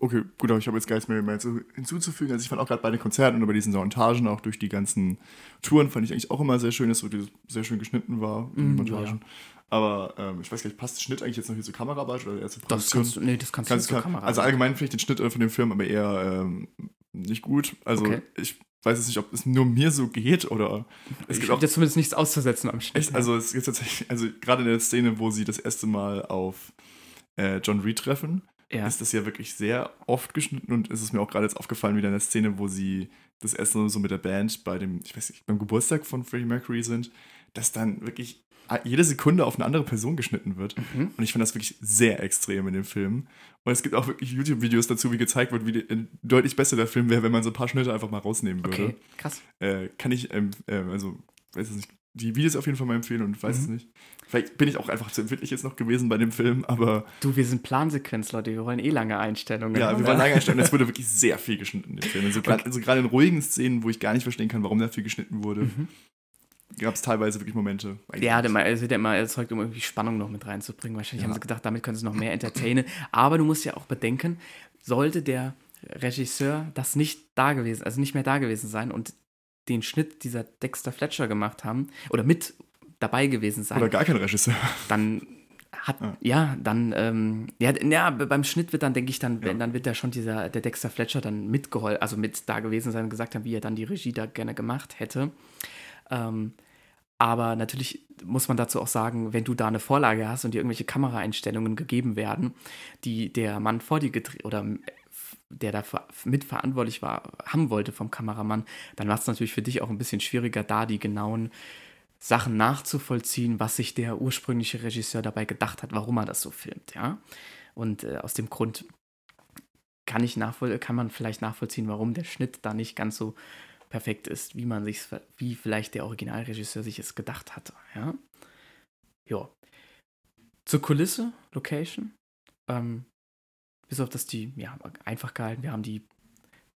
A: Okay, gut, aber ich habe jetzt gar nichts mehr, mehr zu, hinzuzufügen. Also ich fand auch gerade bei den Konzerten und bei diesen Montagen, auch durch die ganzen Touren, fand ich eigentlich auch immer sehr schön, dass so sehr schön geschnitten war, die
B: Mm,
A: Montagen.
B: ja.
A: Aber ähm, ich weiß gar nicht, passt der Schnitt eigentlich jetzt noch hier zur Kameraarbeit oder eher zur
B: Das
A: Produktion?
B: kannst du, nee, das kannst,
A: Kannst-
B: du zur Kamera.
A: also allgemein finde ich den Schnitt von dem Film aber eher ähm, nicht gut. Also
B: Okay.
A: ich weiß jetzt nicht, ob es nur mir so geht oder es
B: ich
A: gibt auch
B: jetzt zumindest nichts auszusetzen am Schnitt.
A: echt, also es gibt tatsächlich, also gerade in der Szene, wo sie das erste Mal auf äh, John Reed treffen,
B: ja.
A: ist das ja wirklich sehr oft geschnitten und es ist mir auch gerade jetzt aufgefallen, wieder in der Szene, wo sie das erste Mal so mit der Band bei dem, ich weiß nicht, beim Geburtstag von Freddie Mercury sind, dass dann wirklich jede Sekunde auf eine andere Person geschnitten wird.
B: Mhm.
A: Und ich fand das wirklich sehr extrem in dem Film. Und es gibt auch wirklich YouTube-Videos dazu, wie gezeigt wird, wie die, äh, deutlich besser der Film wäre, wenn man so ein paar Schnitte einfach mal rausnehmen würde.
B: Okay, krass.
A: Äh, kann ich, ähm, äh, also, weiß es nicht, die Videos auf jeden Fall mal empfehlen und weiß es
B: Mhm.
A: nicht. Vielleicht bin ich auch einfach zu empfindlich jetzt noch gewesen bei dem Film, aber
B: Du, wir sind Plansequenz, Leute. Wir wollen eh lange Einstellungen.
A: ja, wir
B: haben.
A: waren lange einstellen. Es wurde wirklich sehr viel geschnitten in dem Film. Also gerade also in ruhigen Szenen, wo ich gar nicht verstehen kann, warum da viel geschnitten wurde,
B: Mhm.
A: gab es teilweise wirklich Momente.
B: Ja, der, es wird ja immer erzeugt, um irgendwie Spannung noch mit reinzubringen. Wahrscheinlich
A: Ja.
B: haben sie gedacht, damit können sie noch mehr entertainen. Aber du musst ja auch bedenken, sollte der Regisseur das nicht da gewesen, also nicht mehr da gewesen sein und den Schnitt dieser Dexter Fletcher gemacht haben oder mit dabei gewesen sein,
A: Oder gar kein Regisseur.
B: dann hat,
A: Ja.
B: ja, dann, ähm, ja, ja, beim Schnitt wird dann, denke ich, dann,
A: Ja.
B: wenn, dann wird da schon dieser, der Dexter Fletcher dann mitgeholfen, also mit da gewesen sein und gesagt haben, wie er dann die Regie da gerne gemacht hätte. Ähm, aber natürlich muss man dazu auch sagen, wenn du da eine Vorlage hast und dir irgendwelche Kameraeinstellungen gegeben werden, die der Mann vor dir gedreht oder der dafür mitverantwortlich war, haben wollte vom Kameramann, dann war es natürlich für dich auch ein bisschen schwieriger, da die genauen Sachen nachzuvollziehen, was sich der ursprüngliche Regisseur dabei gedacht hat, warum er das so filmt, ja. Und äh, aus dem Grund kann ich nachvoll kann man vielleicht nachvollziehen, warum der Schnitt da nicht ganz so perfekt ist, wie man sich wie vielleicht der Originalregisseur sich es gedacht hatte, ja. Ja. Zur Kulisse, Location, ähm, bis auf das die, ja, einfach gehalten. Wir haben die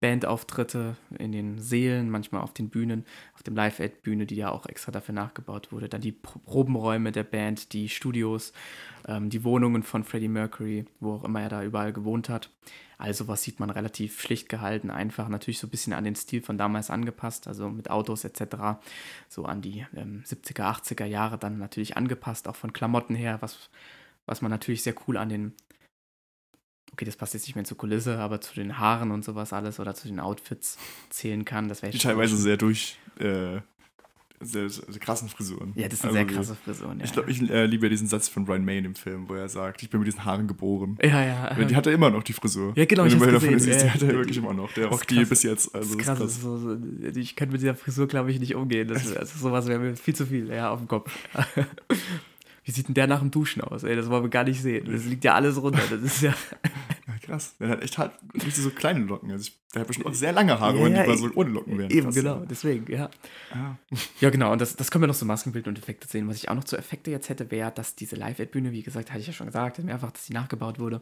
B: Bandauftritte in den Seelen, manchmal auf den Bühnen, auf dem Live-Aid-Bühne, die ja auch extra dafür nachgebaut wurde. Dann die Pro- Probenräume der Band, die Studios, ähm, die Wohnungen von Freddie Mercury, wo auch immer er da überall gewohnt hat. Also was sieht man relativ schlicht gehalten, einfach natürlich so ein bisschen an den Stil von damals angepasst, also mit Autos etc. So an die ähm, 70er, 80er Jahre dann natürlich angepasst, auch von Klamotten her, was, was man natürlich sehr cool an den okay, das passt jetzt nicht mehr zur Kulisse, aber zu den Haaren und sowas alles oder zu den Outfits zählen kann. Das wäre
A: teilweise sehr durch, äh, sehr, sehr krassen Frisuren.
B: Ja, das sind
A: Also
B: sehr krasse Frisuren. Ja.
A: Ich glaube, ich äh, liebe diesen Satz von Brian May in dem Film, wo er sagt, ich bin mit diesen Haaren geboren.
B: ja, ja.
A: Die hat er immer noch, die Frisur.
B: Ja, genau,
A: Wenn
B: ich
A: du davon siehst, die hat er wirklich immer noch. Der
B: Das
A: rockt die bis jetzt.
B: das
A: Also
B: ist krass. Das ist so, ich könnte mit dieser Frisur, glaube ich, nicht umgehen. Das, also sowas wäre mir viel zu viel, ja, auf dem Kopf. Wie sieht denn der nach dem Duschen aus? Ey, das wollen wir gar nicht sehen. Das liegt ja alles runter. Das ist ja.
A: Ja, krass. Der hat echt halt richtig so kleine Locken. Also ich, der hat bestimmt auch sehr lange Haare,
B: Ja,
A: wenn die so ohne Locken wären.
B: Eben,
A: Krass.
B: genau, deswegen, ja.
A: Ja.
B: Ja, genau, und das, das können wir noch so Maskenbild und Effekte sehen. Was ich auch noch zu Effekte jetzt hätte, wäre, dass diese Live-Ad-Bühne, wie gesagt, hatte ich ja schon gesagt, mehrfach, dass die nachgebaut wurde,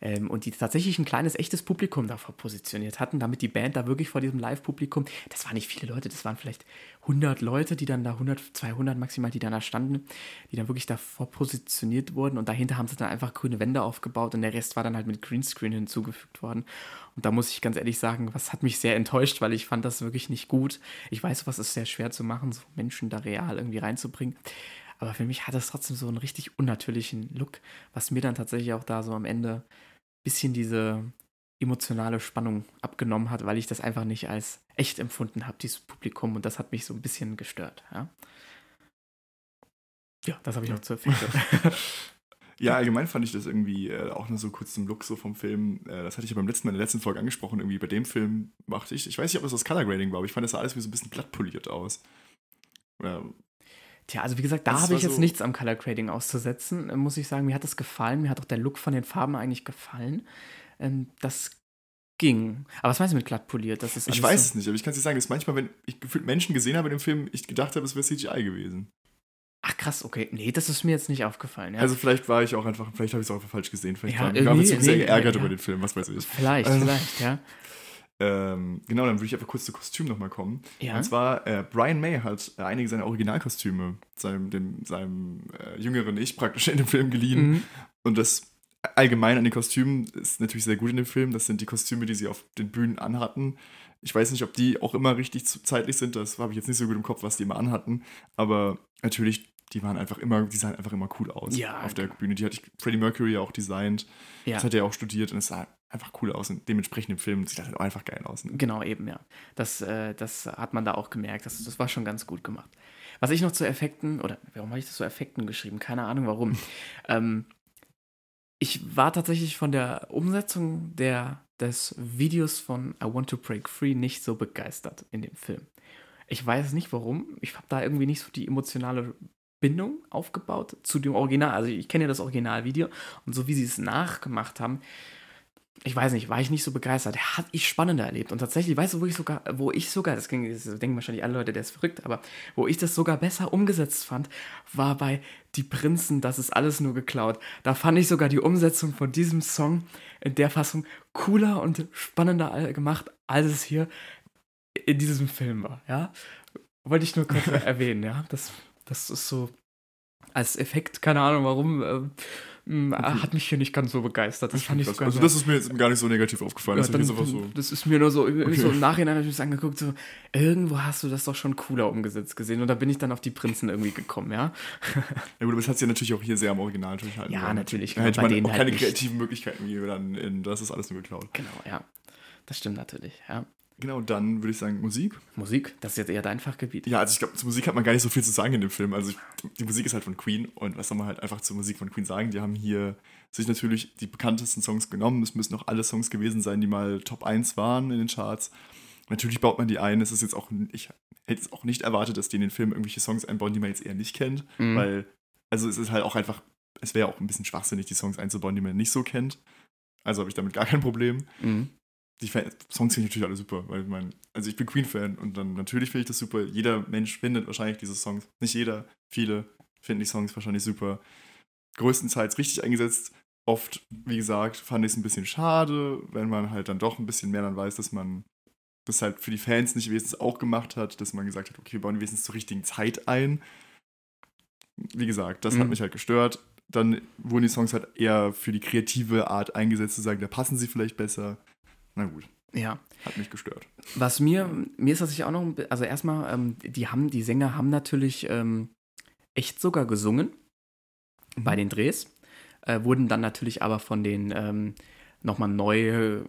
B: ähm, und die tatsächlich ein kleines, echtes Publikum davor positioniert hatten, damit die Band da wirklich vor diesem Live-Publikum, das waren nicht viele Leute, das waren vielleicht 100 Leute, die dann da 100, 200 maximal, die dann da standen, die dann wirklich davor positioniert wurden und dahinter haben sie dann einfach grüne Wände aufgebaut und der Rest war dann halt mit Greenscreen hinzugefügt worden. Und da muss ich ganz ehrlich sagen, was hat mich sehr enttäuscht, weil ich fand das wirklich nicht gut. Ich weiß, was ist sehr schwer zu machen, so Menschen da real irgendwie reinzubringen. Aber für mich hat das trotzdem so einen richtig unnatürlichen Look, was mir dann tatsächlich auch da so am Ende ein bisschen diese emotionale Spannung abgenommen hat, weil ich das einfach nicht als echt empfunden habe, dieses Publikum. Und das hat mich so ein bisschen gestört. Ja, ja das habe ich noch zu Effekte.
A: Ja, allgemein fand ich das irgendwie äh, auch nur so kurz zum Look so vom Film. Äh, das hatte ich ja beim letzten Mal in der letzten Folge angesprochen. Irgendwie bei dem Film machte ich, ich weiß nicht, ob das das Color Grading war, aber ich fand das sah alles wie so ein bisschen glatt poliert aus. Ja,
B: Tja, also wie gesagt, da habe ich jetzt
A: so-
B: nichts am Color Grading auszusetzen, äh, muss ich sagen. Mir hat das gefallen, mir hat auch der Look von den Farben eigentlich gefallen. Ähm, das ging. Aber was meinst du mit glatt poliert? Das ist
A: ich weiß
B: so,
A: es nicht, aber ich kann es dir sagen, dass manchmal, wenn ich gefühlt Menschen gesehen habe in dem Film, ich gedacht habe, es wäre CGI gewesen.
B: Ach krass, okay. Nee, das ist mir jetzt nicht aufgefallen. Ja.
A: Also vielleicht war ich auch einfach, vielleicht habe ich es auch einfach falsch gesehen. Vielleicht
B: Ja,
A: war, war
B: nee,
A: ich zu sehr
B: nee,
A: geärgert
B: ja.
A: über den Film, was weiß ich.
B: vielleicht,
A: Also-
B: vielleicht, ja.
A: Ähm, genau, dann würde ich einfach kurz zu Kostüm nochmal kommen.
B: Ja.
A: Und zwar, äh, Brian May hat äh, einige seiner Originalkostüme seinem, dem, seinem äh, jüngeren Ich praktisch in dem Film geliehen.
B: Mhm.
A: Und das, allgemein an den Kostümen ist natürlich sehr gut in dem Film. Das sind die Kostüme, die sie auf den Bühnen anhatten. Ich weiß nicht, ob die auch immer richtig zeitlich sind. Das habe ich jetzt nicht so gut im Kopf, was die immer anhatten. Aber natürlich, die waren einfach immer, die sahen einfach immer cool aus
B: Ja,
A: auf der Bühne. Die hatte ich Freddie Mercury ja auch designt.
B: Ja.
A: Das hat er auch studiert und es sah einfach cool aus. Und dementsprechend im Film sieht das halt auch einfach geil aus. Ne?
B: Genau, eben, ja. Das, äh, das hat man da auch gemerkt. Das, das war schon ganz gut gemacht. Was ich noch zu Effekten, oder warum habe ich das zu Effekten geschrieben? Keine Ahnung warum. ähm, ich war tatsächlich von der Umsetzung der, des Videos von I Want to Break Free nicht so begeistert in dem Film. Ich weiß nicht warum. Ich habe da irgendwie nicht so die emotionale Bindung aufgebaut zu dem Original. Also ich kenne ja das Originalvideo und so wie sie es nachgemacht haben, ich weiß nicht, war ich nicht so begeistert. Hat ich spannender erlebt. Und tatsächlich, weißt du, wo ich sogar, wo ich sogar, das, klingt, das denken wahrscheinlich alle Leute, der ist verrückt, aber wo ich das sogar besser umgesetzt fand, war bei Die Prinzen, das ist alles nur geklaut. Da fand ich sogar die Umsetzung von diesem Song in der Fassung cooler und spannender gemacht, als es hier in diesem Film war, ja. Wollte ich nur kurz erwähnen, ja. Das, das ist so als Effekt, keine Ahnung warum. Äh. Hat mich hier nicht ganz so begeistert. Das fand ich
A: sogar Also das ist mir jetzt gar nicht so negativ aufgefallen.
B: Ja,
A: das,
B: dann,
A: ist so.
B: das ist mir nur so,
A: Okay.
B: so im Nachhinein habe ich mir angeguckt, so, irgendwo hast du das doch schon cooler umgesetzt gesehen. Und da bin ich dann auf die Prinzen irgendwie gekommen, ja.
A: Ja gut, aber das hat sich ja natürlich auch hier sehr am Original durchhalten.
B: Ja, natürlich,
A: Da
B: genau,
A: hätte man auch
B: halt
A: keine
B: nicht.
A: kreativen Möglichkeiten wie dann in Das ist alles nur geklaut.
B: Genau, ja. Das stimmt natürlich, ja.
A: Genau, dann würde ich sagen Musik.
B: Musik, das ist jetzt eher dein Fachgebiet.
A: Ja, also ich glaube, zur Musik hat man gar nicht so viel zu sagen in dem Film. Also ich, die Musik ist halt von Queen und was soll man halt einfach zur Musik von Queen sagen? Die haben hier sich natürlich die bekanntesten Songs genommen. Es müssen auch alle Songs gewesen sein, die mal Top 1 waren in den Charts. Natürlich baut man die ein. Es ist jetzt auch, ich hätte es auch nicht erwartet, dass die in den Film irgendwelche Songs einbauen, die man jetzt eher nicht kennt.
B: Mhm.
A: Weil, also es ist halt auch einfach, es wäre auch ein bisschen schwachsinnig, die Songs einzubauen, die man nicht so kennt. Also habe ich damit gar kein Problem.
B: Mhm.
A: Die Songs finde ich natürlich alle super, weil ich meine, also ich bin Queen-Fan und dann natürlich finde ich das super. Jeder Mensch findet wahrscheinlich diese Songs. Nicht jeder, viele finden die Songs wahrscheinlich super. Größtenteils richtig eingesetzt. Oft, wie gesagt, fand ich es ein bisschen schade, wenn man halt dann doch ein bisschen mehr dann weiß, dass man das halt für die Fans nicht wenigstens auch gemacht hat, dass man gesagt hat, okay, wir bauen die wenigstens zur richtigen Zeit ein. Wie gesagt, das hat
B: Mhm.
A: mich halt gestört. Dann wurden die Songs halt eher für die kreative Art eingesetzt, zu sagen, da passen sie vielleicht besser. Na gut,
B: Ja.
A: hat mich gestört.
B: Was mir, mir ist tatsächlich auch noch, also erstmal, ähm, die haben, die Sänger haben natürlich ähm, echt sogar gesungen bei den Drehs, äh, wurden dann natürlich aber von den ähm, nochmal neu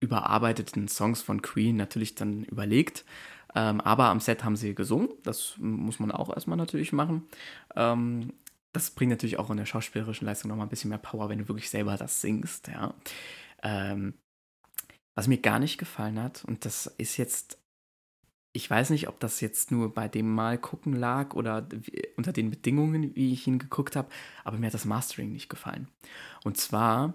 B: überarbeiteten Songs von Queen natürlich dann überlegt. Ähm, aber am Set haben sie gesungen, das muss man auch erstmal natürlich machen. Ähm, das bringt natürlich auch in der schauspielerischen Leistung nochmal ein bisschen mehr Power, wenn du wirklich selber das singst, ja. Ähm, was mir gar nicht gefallen hat, und das ist jetzt, ich weiß nicht, ob das jetzt nur bei dem Mal gucken lag oder unter den Bedingungen, wie ich ihn geguckt habe, aber mir hat das Mastering nicht gefallen. Und zwar,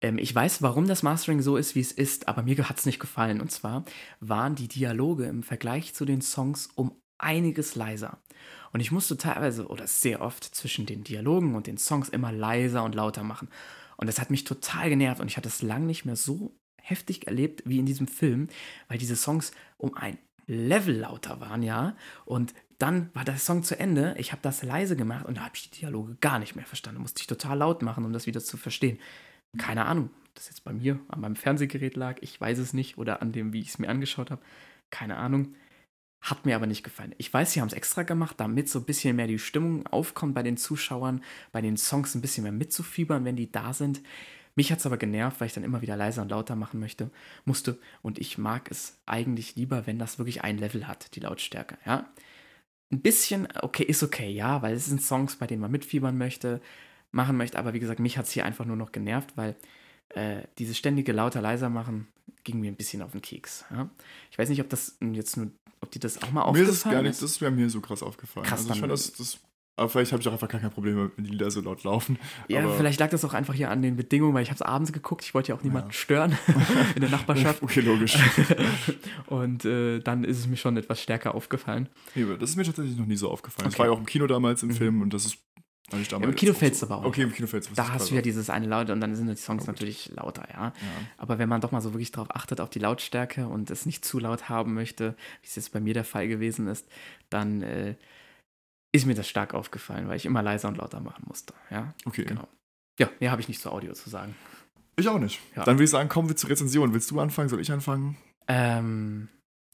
B: ähm, ich weiß, warum das Mastering so ist, wie es ist, aber mir hat es nicht gefallen. Und zwar waren die Dialoge im Vergleich zu den Songs um einiges leiser. Und ich musste teilweise oder sehr oft zwischen den Dialogen und den Songs immer leiser und lauter machen. Und das hat mich total genervt und ich hatte es lang nicht mehr so heftig erlebt wie in diesem Film, weil diese Songs um ein Level lauter waren, ja. Und dann war der Song zu Ende. Ich habe das leise gemacht und da habe ich die Dialoge gar nicht mehr verstanden. Musste ich total laut machen, um das wieder zu verstehen. Keine Ahnung, ob das jetzt bei mir an meinem Fernsehgerät lag. Ich weiß es nicht. Oder an dem, wie ich es mir angeschaut habe. Keine Ahnung. Hat mir aber nicht gefallen. Ich weiß, sie haben es extra gemacht, damit so ein bisschen mehr die Stimmung aufkommt bei den Zuschauern, bei den Songs ein bisschen mehr mitzufiebern, wenn die da sind. Mich hat es aber genervt, weil ich dann immer wieder leiser und lauter machen möchte, musste. Und ich mag es eigentlich lieber, wenn das wirklich ein Level hat, die Lautstärke, ja. Ein bisschen, okay, ist okay, ja, weil es sind Songs, bei denen man mitfiebern möchte, machen möchte. Aber wie gesagt, mich hat es hier einfach nur noch genervt, weil äh, dieses ständige lauter, leiser machen ging mir ein bisschen auf den Keks. Ja? Ich weiß nicht, ob das jetzt nur, ob dir das auch mal
A: Mir ist es
B: aufgefallen
A: gar nicht,
B: ist.
A: das wäre mir so krass aufgefallen.
B: Krass,
A: also ich fand das, das, aber vielleicht habe ich auch einfach gar kein Problem, wenn die Lieder so laut laufen.
B: Ja,
A: aber,
B: vielleicht lag das auch einfach hier an den Bedingungen, weil ich habe es abends geguckt. Ich wollte ja auch niemanden stören in der Nachbarschaft.
A: Okay, logisch.
B: Und äh, dann ist es mir schon etwas stärker aufgefallen.
A: Das ist mir tatsächlich noch nie so aufgefallen. Das
B: Okay.
A: war ja auch im Kino damals im
B: Mhm.
A: Film und das ist damals
B: im Kino
A: auch
B: fällt's
A: so-
B: aber auch.
A: Okay, im Kino fällt es.
B: Da hast du ja dieses eine Laute und dann sind die Songs
A: Ja, gut.
B: natürlich lauter, ja.
A: Ja.
B: Aber wenn man doch mal so wirklich darauf achtet, auf die Lautstärke und es nicht zu laut haben möchte, wie es jetzt bei mir der Fall gewesen ist, dann äh, ist mir das stark aufgefallen, weil ich immer leiser und lauter machen musste. Ja,
A: Okay.
B: genau. Ja, mehr habe ich nicht zu Audio zu sagen.
A: Ich auch nicht.
B: Ja.
A: Dann würde ich sagen, kommen wir zur Rezension. Willst du anfangen? Soll ich anfangen?
B: Ähm,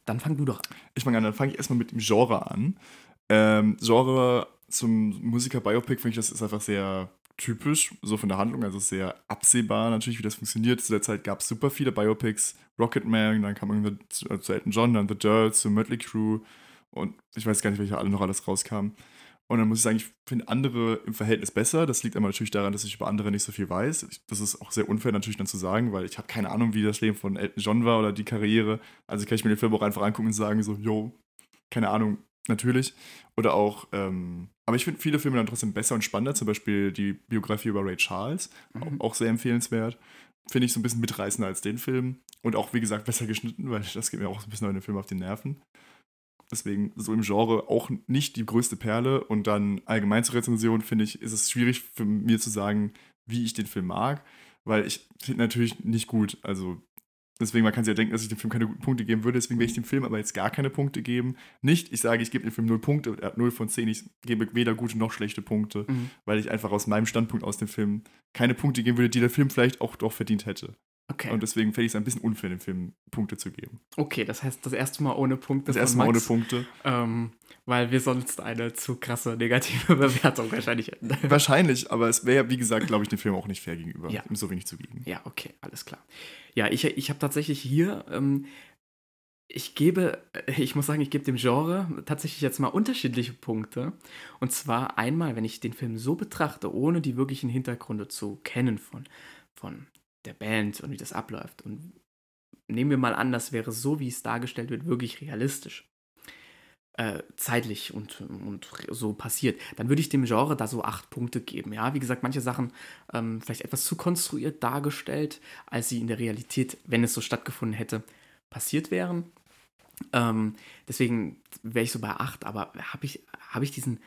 B: dann fang du doch an.
A: Ich fange an, dann fange ich erstmal mit dem Genre an. Ähm, Genre zum Musiker-Biopic finde ich, das ist einfach sehr typisch, so von der Handlung, also sehr absehbar natürlich, wie das funktioniert. Zu der Zeit gab es super viele Biopics, Rocketman, dann kam irgendwie zu, äh, zu Elton John, dann The Dirt, zu Mötley Crew und ich weiß gar nicht, welche alle noch alles rauskamen. Und dann muss ich sagen, ich finde andere im Verhältnis besser. Das liegt aber natürlich daran, dass ich über andere nicht so viel weiß. Ich, das ist auch sehr unfair natürlich dann zu sagen, weil ich habe keine Ahnung, wie das Leben von Elton John war oder die Karriere. Also kann ich mir den Film auch einfach angucken und sagen so, yo, keine Ahnung, natürlich. Oder auch, ähm, aber ich finde viele Filme dann trotzdem besser und spannender. Zum Beispiel die Biografie über Ray Charles,
B: Mhm.
A: auch sehr empfehlenswert. Finde ich so ein bisschen mitreißender als den Film. Und auch, wie gesagt, besser geschnitten, weil das geht mir auch so ein bisschen in den Film auf die Nerven. Deswegen so im Genre auch nicht die größte Perle. Und dann allgemein zur Rezension, finde ich, ist es schwierig für mir zu sagen, wie ich den Film mag, weil ich finde natürlich nicht gut. Also deswegen, man kann sich ja denken, dass ich dem Film keine guten Punkte geben würde. Deswegen werde ich dem Film aber jetzt gar keine Punkte geben. Nicht, ich sage, ich gebe dem Film 0 Punkte, er hat 0 von 10. Ich gebe weder gute noch schlechte Punkte,
B: Mhm.
A: weil ich einfach aus meinem Standpunkt aus dem Film keine Punkte geben würde, die der Film vielleicht auch doch verdient hätte.
B: Okay.
A: Und deswegen fände ich es ein bisschen unfair, dem Film Punkte zu geben.
B: okay, das heißt, das erste Mal ohne Punkte.
A: Das erste Mal ohne
B: Max,
A: Punkte.
B: Ähm, weil wir sonst eine zu krasse negative Bewertung wahrscheinlich hätten.
A: Wahrscheinlich, aber es wäre, wie gesagt, glaube ich, dem Film auch nicht fair gegenüber,
B: Ja.
A: ihm so wenig zu geben.
B: Ja, okay, alles klar. Ja, ich, ich habe tatsächlich hier, ähm, ich gebe, äh, ich muss sagen, ich gebe dem Genre tatsächlich jetzt mal unterschiedliche Punkte. Und zwar einmal, wenn ich den Film so betrachte, ohne die wirklichen Hintergründe zu kennen von, von der Band und wie das abläuft. Und nehmen wir mal an, das wäre so, wie es dargestellt wird, wirklich realistisch. Äh, zeitlich und, und so passiert, dann würde ich dem Genre da so acht Punkte geben. Ja, wie gesagt, manche Sachen ähm, vielleicht etwas zu konstruiert dargestellt, als sie in der Realität, wenn es so stattgefunden hätte, passiert wären. Ähm, deswegen wäre ich so bei 8, aber habe ich, hab ich diesen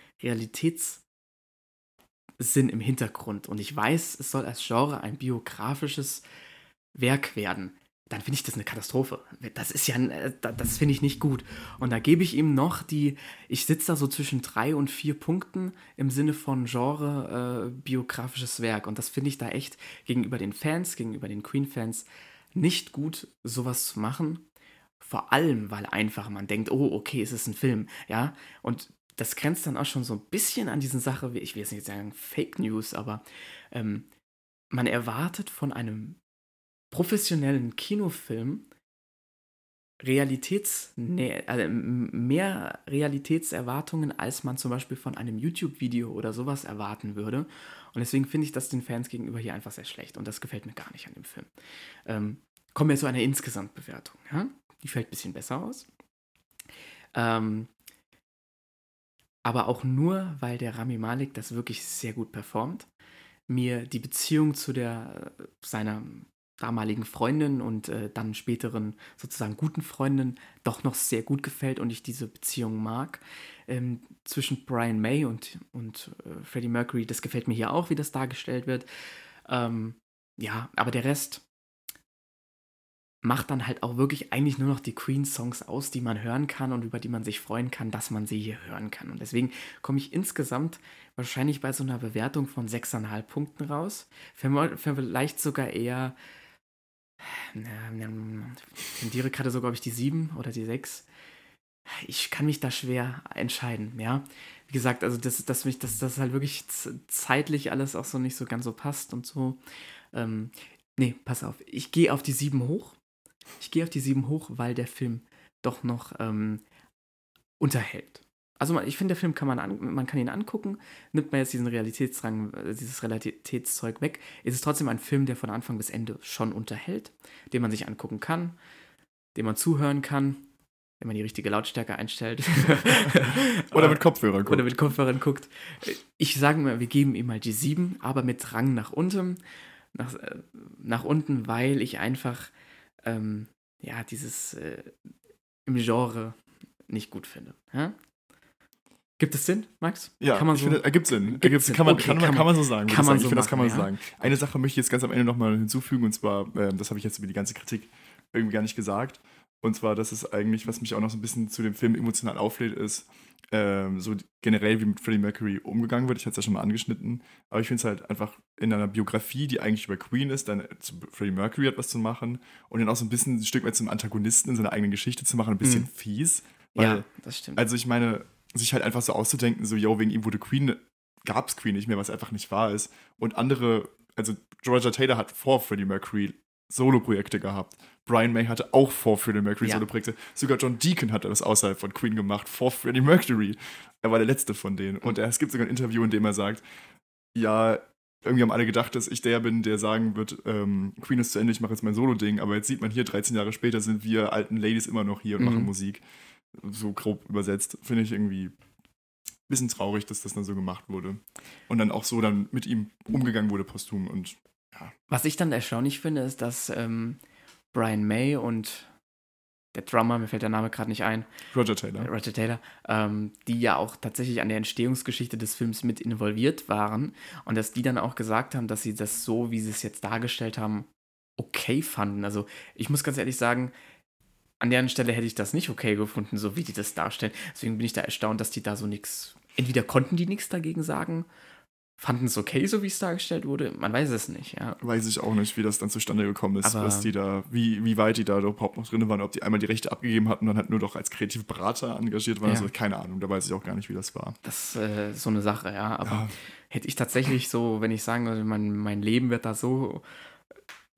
B: Realitätssinn im Hintergrund und ich weiß, es soll als Genre ein biografisches Werk werden, dann finde ich das eine Katastrophe. Das ist ja, äh, da- das finde ich nicht gut. Und da gebe ich ihm noch die, ich sitze da so zwischen drei und vier Punkten im Sinne von Genre äh, biografisches Werk. Und das finde ich da echt gegenüber den Fans, gegenüber den Queen-Fans nicht gut, sowas zu machen. Vor allem, weil einfach man denkt, oh, okay, es ist ein Film, ja. Und das grenzt dann auch schon so ein bisschen an diesen Sache, wie ich will jetzt nicht sagen Fake News, aber ähm, man erwartet von einem professionellen Kinofilm Realitäts also mehr Realitätserwartungen, als man zum Beispiel von einem YouTube-Video oder sowas erwarten würde. Und deswegen finde ich das den Fans gegenüber hier einfach sehr schlecht. Und das gefällt mir gar nicht an dem Film. Ähm, kommen wir zu einer Insgesamtbewertung. Ja? Die fällt ein bisschen besser aus. Ähm, aber auch nur, weil der Rami Malek das wirklich sehr gut performt. Mir die Beziehung zu der äh, seiner damaligen Freundin und äh, dann späteren sozusagen guten Freundin doch noch sehr gut gefällt und ich diese Beziehung mag. Ähm, zwischen Brian May und, und äh, Freddie Mercury, das gefällt mir hier auch, wie das dargestellt wird. Ähm, ja, aber der Rest macht dann halt auch wirklich eigentlich nur noch die Queen-Songs aus, die man hören kann und über die man sich freuen kann, dass man sie hier hören kann. Und deswegen komme ich insgesamt wahrscheinlich bei so einer Bewertung von 6,5 Punkten raus. Vielleicht sogar eher ich tendiere gerade so, glaube ich, die 7 oder die 6. Ich kann mich da schwer entscheiden, ja. Wie gesagt, also dass das, mich, dass das halt wirklich zeitlich alles auch so nicht so ganz so passt und so. Ähm, nee, pass auf. Ich gehe auf die 7 hoch. Ich gehe auf die 7 hoch, weil der Film doch noch ähm, unterhält. Also ich finde, der Film kann man, an, man kann ihn angucken, nimmt man jetzt diesen Realitätsrang, äh, dieses Realitätszeug weg, ist es trotzdem ein Film, der von Anfang bis Ende schon unterhält, den man sich angucken kann, den man zuhören kann, wenn man die richtige Lautstärke einstellt.
A: Oder mit Kopfhörern
B: guckt. Oder mit Kopfhörern guckt. Ich sage mal, wir geben ihm mal die 7, aber mit Rang nach unten, nach, äh, nach unten, weil ich einfach ähm, ja, dieses äh, im Genre nicht gut finde. Ja? Gibt es Sinn, Max?
A: Ja,
B: kann man so,
A: finde, ergibt Sinn.
B: Gibt
A: Ergibt,
B: Sinn.
A: kann, man,
B: Okay,
A: kann, man, kann man so sagen.
B: kann man
A: sagen.
B: so
A: ich finde, das kann man
B: machen,
A: so
B: ja.
A: sagen. Eine Sache möchte ich jetzt ganz am Ende nochmal hinzufügen, und zwar, ähm, das habe ich jetzt über die ganze Kritik irgendwie gar nicht gesagt. Und zwar, dass es eigentlich, was mich auch noch so ein bisschen zu dem Film emotional auflädt, ist, ähm, so generell, wie mit Freddie Mercury umgegangen wird. Ich hatte es ja schon mal angeschnitten. Aber ich finde es halt einfach in einer Biografie, die eigentlich über Queen ist, dann zu Freddie Mercury etwas zu machen und dann auch so ein bisschen ein Stück weit zum Antagonisten in seiner eigenen Geschichte zu machen, ein bisschen
B: Mhm.
A: fies.
B: ja, das stimmt.
A: Also ich meine, sich halt einfach so auszudenken, so, yo, wegen ihm wurde Queen, gab es Queen nicht mehr, was einfach nicht wahr ist. Und andere, also Roger Taylor hat vor Freddie Mercury Solo-Projekte gehabt. Brian May hatte auch vor Freddie Mercury
B: Ja.
A: Solo-Projekte. Sogar John Deacon hatte das außerhalb von Queen gemacht, vor Freddie Mercury. Er war der letzte von denen. Und er, es gibt sogar ein Interview, in dem er sagt, ja, irgendwie haben alle gedacht, dass ich der bin, der sagen wird, ähm, Queen ist zu Ende, ich mache jetzt mein Solo-Ding. Aber jetzt sieht man hier, 13 Jahre später sind wir alten Ladies immer noch hier und
B: Mhm.
A: machen Musik. So grob übersetzt. Finde ich irgendwie ein bisschen traurig, dass das dann so gemacht wurde. Und dann auch so dann mit ihm umgegangen wurde posthum. Und
B: Was ich dann erstaunlich finde, ist, dass ähm, Brian May und der Drummer, mir fällt der Name gerade nicht ein,
A: Roger Taylor.
B: Roger Taylor, ähm, die ja auch tatsächlich an der Entstehungsgeschichte des Films mit involviert waren und dass die dann auch gesagt haben, dass sie das so, wie sie es jetzt dargestellt haben, okay fanden. Also ich muss ganz ehrlich sagen, an deren Stelle hätte ich das nicht okay gefunden, so wie die das darstellen. Deswegen bin ich da erstaunt, dass die da so nichts, entweder konnten die nichts dagegen sagen, fanden es okay, so wie es dargestellt wurde, man weiß es nicht, ja.
A: Weiß ich auch nicht, wie das dann zustande gekommen ist,
B: Aber-
A: was die da, wie, wie weit die da überhaupt noch drin waren, ob die einmal die Rechte abgegeben hatten und dann halt nur doch als kreative Berater engagiert waren.
B: Ja.
A: Also keine Ahnung, da weiß ich auch gar nicht, wie das war.
B: Das äh, ist so eine Sache, ja. Aber
A: Ja,
B: hätte ich tatsächlich so, wenn ich sagen würde, mein, mein Leben wird da so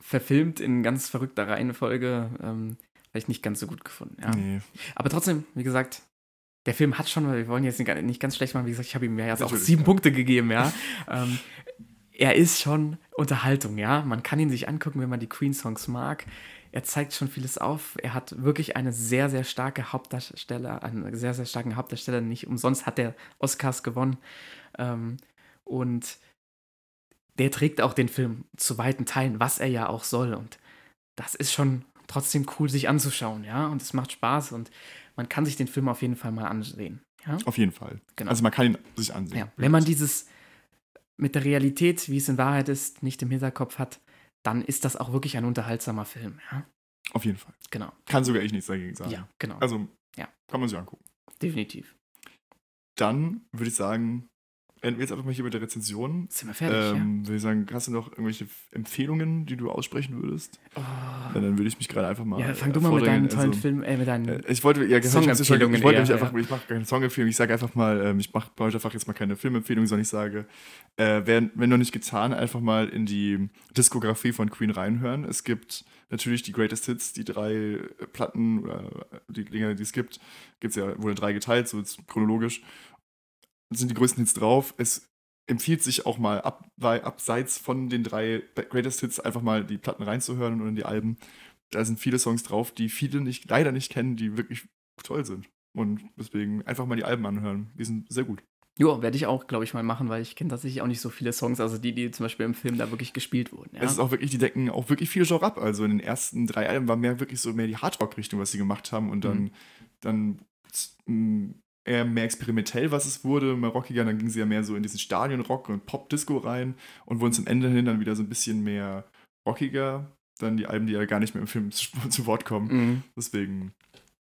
B: verfilmt in ganz verrückter Reihenfolge, ähm, ich nicht ganz so gut gefunden, ja.
A: nee.
B: Aber trotzdem, wie gesagt, der Film hat schon, wir wollen jetzt nicht, ganz schlecht machen, wie gesagt, ich habe ihm ja jetzt auch
A: Natürlich,
B: sieben
A: ja.
B: Punkte gegeben, ja. ähm, er ist schon Unterhaltung, ja. Man kann ihn sich angucken, wenn man die Queen-Songs mag. Er zeigt schon vieles auf. Er hat wirklich eine sehr, sehr starke Hauptdarsteller, einen sehr, sehr starken Hauptdarsteller. Nicht umsonst hat er Oscars gewonnen. Ähm, und der trägt auch den Film zu weiten Teilen, was er ja auch soll. Und das ist schon trotzdem cool, sich anzuschauen, ja. Und es macht Spaß und man kann sich den Film auf jeden Fall mal ansehen. Ja,
A: Auf jeden Fall.
B: genau.
A: Also man kann ihn sich ansehen.
B: ja. Wenn man dieses mit der Realität, wie es in Wahrheit ist, nicht im Hinterkopf hat, dann ist das auch wirklich ein unterhaltsamer Film, ja.
A: Auf jeden Fall.
B: Genau.
A: Kann sogar ich nichts dagegen sagen.
B: Ja, genau.
A: Also
B: Ja.
A: kann man sich angucken.
B: Definitiv.
A: Dann würde ich sagen, jetzt einfach mal hier mit der Rezension.
B: Sind wir fertig,
A: Ähm, würde ich sagen, hast du noch irgendwelche Empfehlungen, die du aussprechen würdest?
B: ja. Oh.
A: Ja, dann würde ich mich gerade einfach mal.
B: Ja, fang
A: äh,
B: du mal mit deinen tollen
A: Also,
B: Filmen, äh, mit deinen.
A: Äh, Ich wollte, ja,
B: Songempfehlungen
A: ich wollte
B: eher,
A: mich einfach,
B: ja.
A: ich mache keine Songempfehlung, ich sage einfach mal, ähm, ich mache heute einfach jetzt mal keine Filmempfehlung, sondern ich sage, äh, wenn, wenn noch nicht getan, einfach mal in die Diskografie von Queen reinhören. Es gibt natürlich die Greatest Hits, die drei äh, Platten, oder die Dinge, die es gibt, gibt es ja, wurde drei geteilt, so jetzt chronologisch. Sind die größten Hits drauf. Es empfiehlt sich auch mal ab, weil abseits von den drei Greatest Hits einfach mal die Platten reinzuhören und in die Alben. Da sind viele Songs drauf, die viele nicht, leider nicht kennen, die wirklich toll sind. Und deswegen einfach mal die Alben anhören. Die sind sehr gut.
B: Ja, werde ich auch, glaube ich, mal machen, weil ich kenne tatsächlich auch nicht so viele Songs, also die, die zum Beispiel im Film da wirklich gespielt wurden. Ja.
A: Es ist auch wirklich, die decken auch wirklich viele Genre ab. Also in den ersten drei Alben war mehr wirklich so mehr die Hardrock-Richtung, was sie gemacht haben. Und dann,
B: Mhm.
A: dann eher mehr experimentell, was es wurde, mehr rockiger. Dann ging sie ja mehr so in diesen Stadionrock und Pop-Disco rein und wurden zum Ende hin dann wieder so ein bisschen mehr rockiger. Dann die Alben, die ja gar nicht mehr im Film zu, zu Wort kommen.
B: Mhm.
A: Deswegen,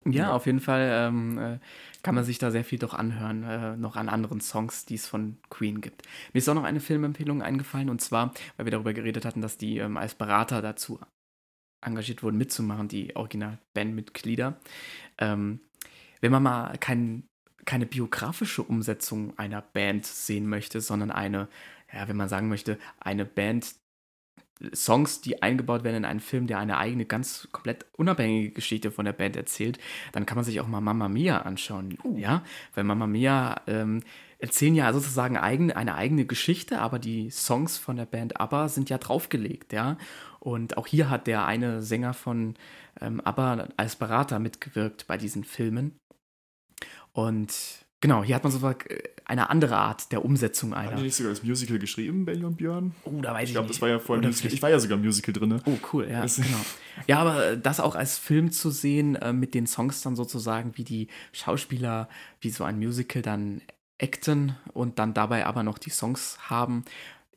B: Ja,
A: Ja.
B: auf jeden Fall ähm, äh, kann man sich da sehr viel doch anhören, äh, noch an anderen Songs, die es von Queen gibt. Mir ist auch noch eine Filmempfehlung eingefallen und zwar, weil wir darüber geredet hatten, dass die ähm, als Berater dazu engagiert wurden, mitzumachen, die Original-Bandmitglieder. Ähm, wenn man mal kein, keine biografische Umsetzung einer Band sehen möchte, sondern eine, ja, wenn man sagen möchte, eine Band, Songs, die eingebaut werden in einen Film, der eine eigene, ganz komplett unabhängige Geschichte von der Band erzählt, dann kann man sich auch mal Mamma Mia anschauen. Ja, weil Mamma Mia ähm, erzählen ja sozusagen eigene, eine eigene Geschichte, aber die Songs von der Band ABBA sind ja draufgelegt, ja. Und auch hier hat der eine Sänger von ähm, ABBA als Berater mitgewirkt bei diesen Filmen. Und genau, hier hat man so eine andere Art der Umsetzung
A: haben
B: einer.
A: die nicht sogar das Musical geschrieben, Belly und Björn?
B: Oh, da weiß ich,
A: Ich glaube,
B: nicht.
A: das war ja vorhin
B: Oder
A: Musical. Ich war ja sogar Musical drin.
B: Oh, cool, ja,
A: Das-
B: genau. Ja, aber äh, das auch als Film zu sehen, äh, mit den Songs dann sozusagen, wie die Schauspieler, wie so ein Musical dann acten und dann dabei aber noch die Songs haben,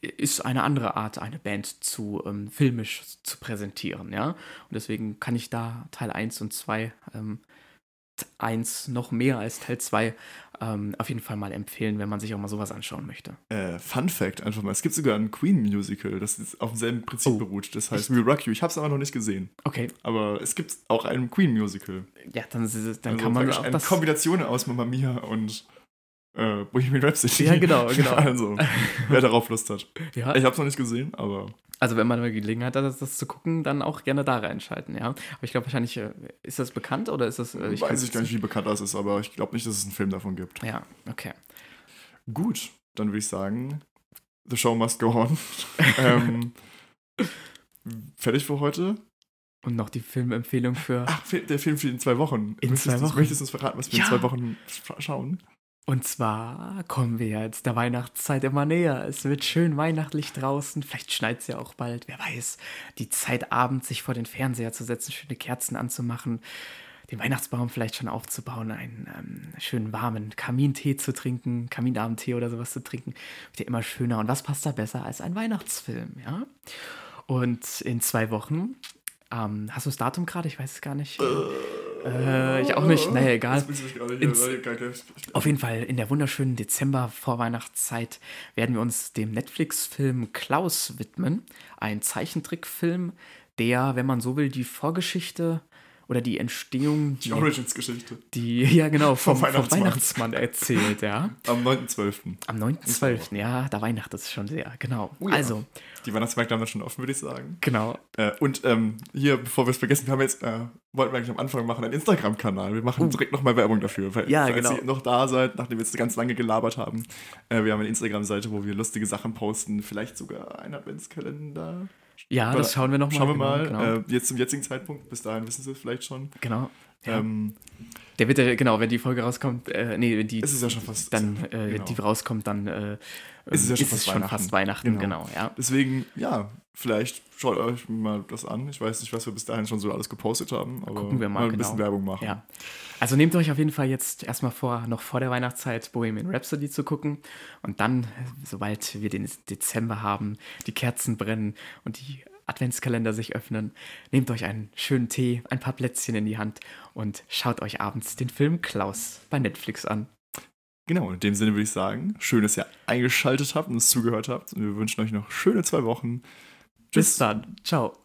B: ist eine andere Art, eine Band zu ähm, filmisch zu präsentieren, ja. Und deswegen kann ich da Teil 1 und 2, ähm, 1 noch mehr als Teil 2 ähm, auf jeden Fall mal empfehlen, wenn man sich auch mal sowas anschauen möchte.
A: Äh, Fun Fact einfach mal: Es gibt sogar ein Queen-Musical, das ist auf demselben Prinzip
B: Oh.
A: beruht. Das heißt We Rock You. Ich habe es aber noch nicht gesehen.
B: Okay,
A: Aber es gibt auch ein Queen-Musical.
B: ja, dann, dann
A: Also
B: kann man auch
A: eine
B: das.
A: Kombination aus Mamma Mia und äh, Bohemian Rhapsody.
B: Ja, genau, genau.
A: Also, wer darauf Lust hat.
B: Ja,
A: Ich habe es noch nicht gesehen, aber
B: also wenn man mal Gelegenheit hat, das, das zu gucken, dann auch gerne da reinschalten, ja. Aber ich glaube wahrscheinlich, äh, ist das bekannt oder ist das. Äh,
A: weiß
B: kann's
A: ich gar nicht, wie bekannt das ist, aber ich glaube nicht, dass es einen Film davon gibt.
B: Ja, okay.
A: Gut, dann würde ich sagen, The Show must go on. ähm, fertig für heute?
B: Und noch die Filmempfehlung für.
A: Ach, der Film für in zwei Wochen.
B: In
A: möchtest,
B: zwei
A: du-
B: Wochen?
A: Möchtest du uns verraten, was wir
B: Ja.
A: in zwei Wochen sch- schauen?
B: Und zwar kommen wir jetzt der Weihnachtszeit immer näher. Es wird schön weihnachtlich draußen. Vielleicht schneit es ja auch bald. Wer weiß. Die Zeit abends, sich vor den Fernseher zu setzen, schöne Kerzen anzumachen, den Weihnachtsbaum vielleicht schon aufzubauen, einen ähm, schönen warmen Kamintee zu trinken, Kaminabendtee oder sowas zu trinken. Wird ja immer schöner. Und was passt da besser als ein Weihnachtsfilm, ja? Und in zwei Wochen. Ähm, hast du das Datum gerade? Ich weiß es gar nicht. Äh, ich auch nicht. Naja, egal. Ins-. Auf jeden Fall in der wunderschönen Dezember-Vorweihnachtszeit werden wir uns dem Netflix-Film Klaus widmen. Ein Zeichentrickfilm, der, wenn man so will, die Vorgeschichte oder die Entstehung,
A: Die Origins-Geschichte.
B: die, ja genau, vom, vom
A: Weihnachtsmann.
B: Weihnachtsmann. erzählt, ja.
A: Am 9.12.
B: Am 9.12., ja, da weihnachtet es schon sehr, genau.
A: Oh ja.
B: Also,
A: Die Weihnachtsmärkte haben wir schon offen, würde ich sagen.
B: genau.
A: Äh, und ähm, hier, bevor wir es vergessen, wir haben jetzt, äh, wollten wir eigentlich am Anfang machen, einen Instagram-Kanal. Wir machen direkt nochmal Werbung dafür. Weil,
B: Uh. Ja,
A: falls
B: genau.
A: ihr noch da seid, nachdem wir jetzt ganz lange gelabert haben. Äh, wir haben eine Instagram-Seite, wo wir lustige Sachen posten. Vielleicht sogar einen Adventskalender.
B: Ja, das schauen wir nochmal.
A: Schauen wir mal.
B: Genau,
A: Äh, jetzt zum jetzigen Zeitpunkt, bis dahin wissen Sie es vielleicht schon.
B: genau. Ja.
A: Ähm,
B: Der wird ja, genau, wenn die Folge rauskommt, äh, nee, wenn die
A: es ist ja schon fast.
B: dann äh,
A: genau.
B: die rauskommt, dann äh,
A: Es ist ja schon
B: ist
A: fast
B: es schon
A: Weihnachten.
B: fast Weihnachten,
A: Genau.
B: genau, ja.
A: Deswegen, ja, vielleicht schaut euch mal das an. Ich weiß nicht, was wir bis dahin schon so alles gepostet haben, aber
B: Gucken wir mal,
A: ein bisschen
B: genau.
A: Werbung machen.
B: Ja. Also nehmt euch auf jeden Fall jetzt erstmal vor, noch vor der Weihnachtszeit Bohemian Rhapsody zu gucken. Und dann, sobald wir den Dezember haben, die Kerzen brennen und die Adventskalender sich öffnen, nehmt euch einen schönen Tee, ein paar Plätzchen in die Hand und schaut euch abends den Film Klaus bei Netflix an.
A: Genau, in dem Sinne würde ich sagen, schön, dass ihr eingeschaltet habt und uns zugehört habt. Und wir wünschen euch noch schöne zwei Wochen.
B: Bis dann. Ciao.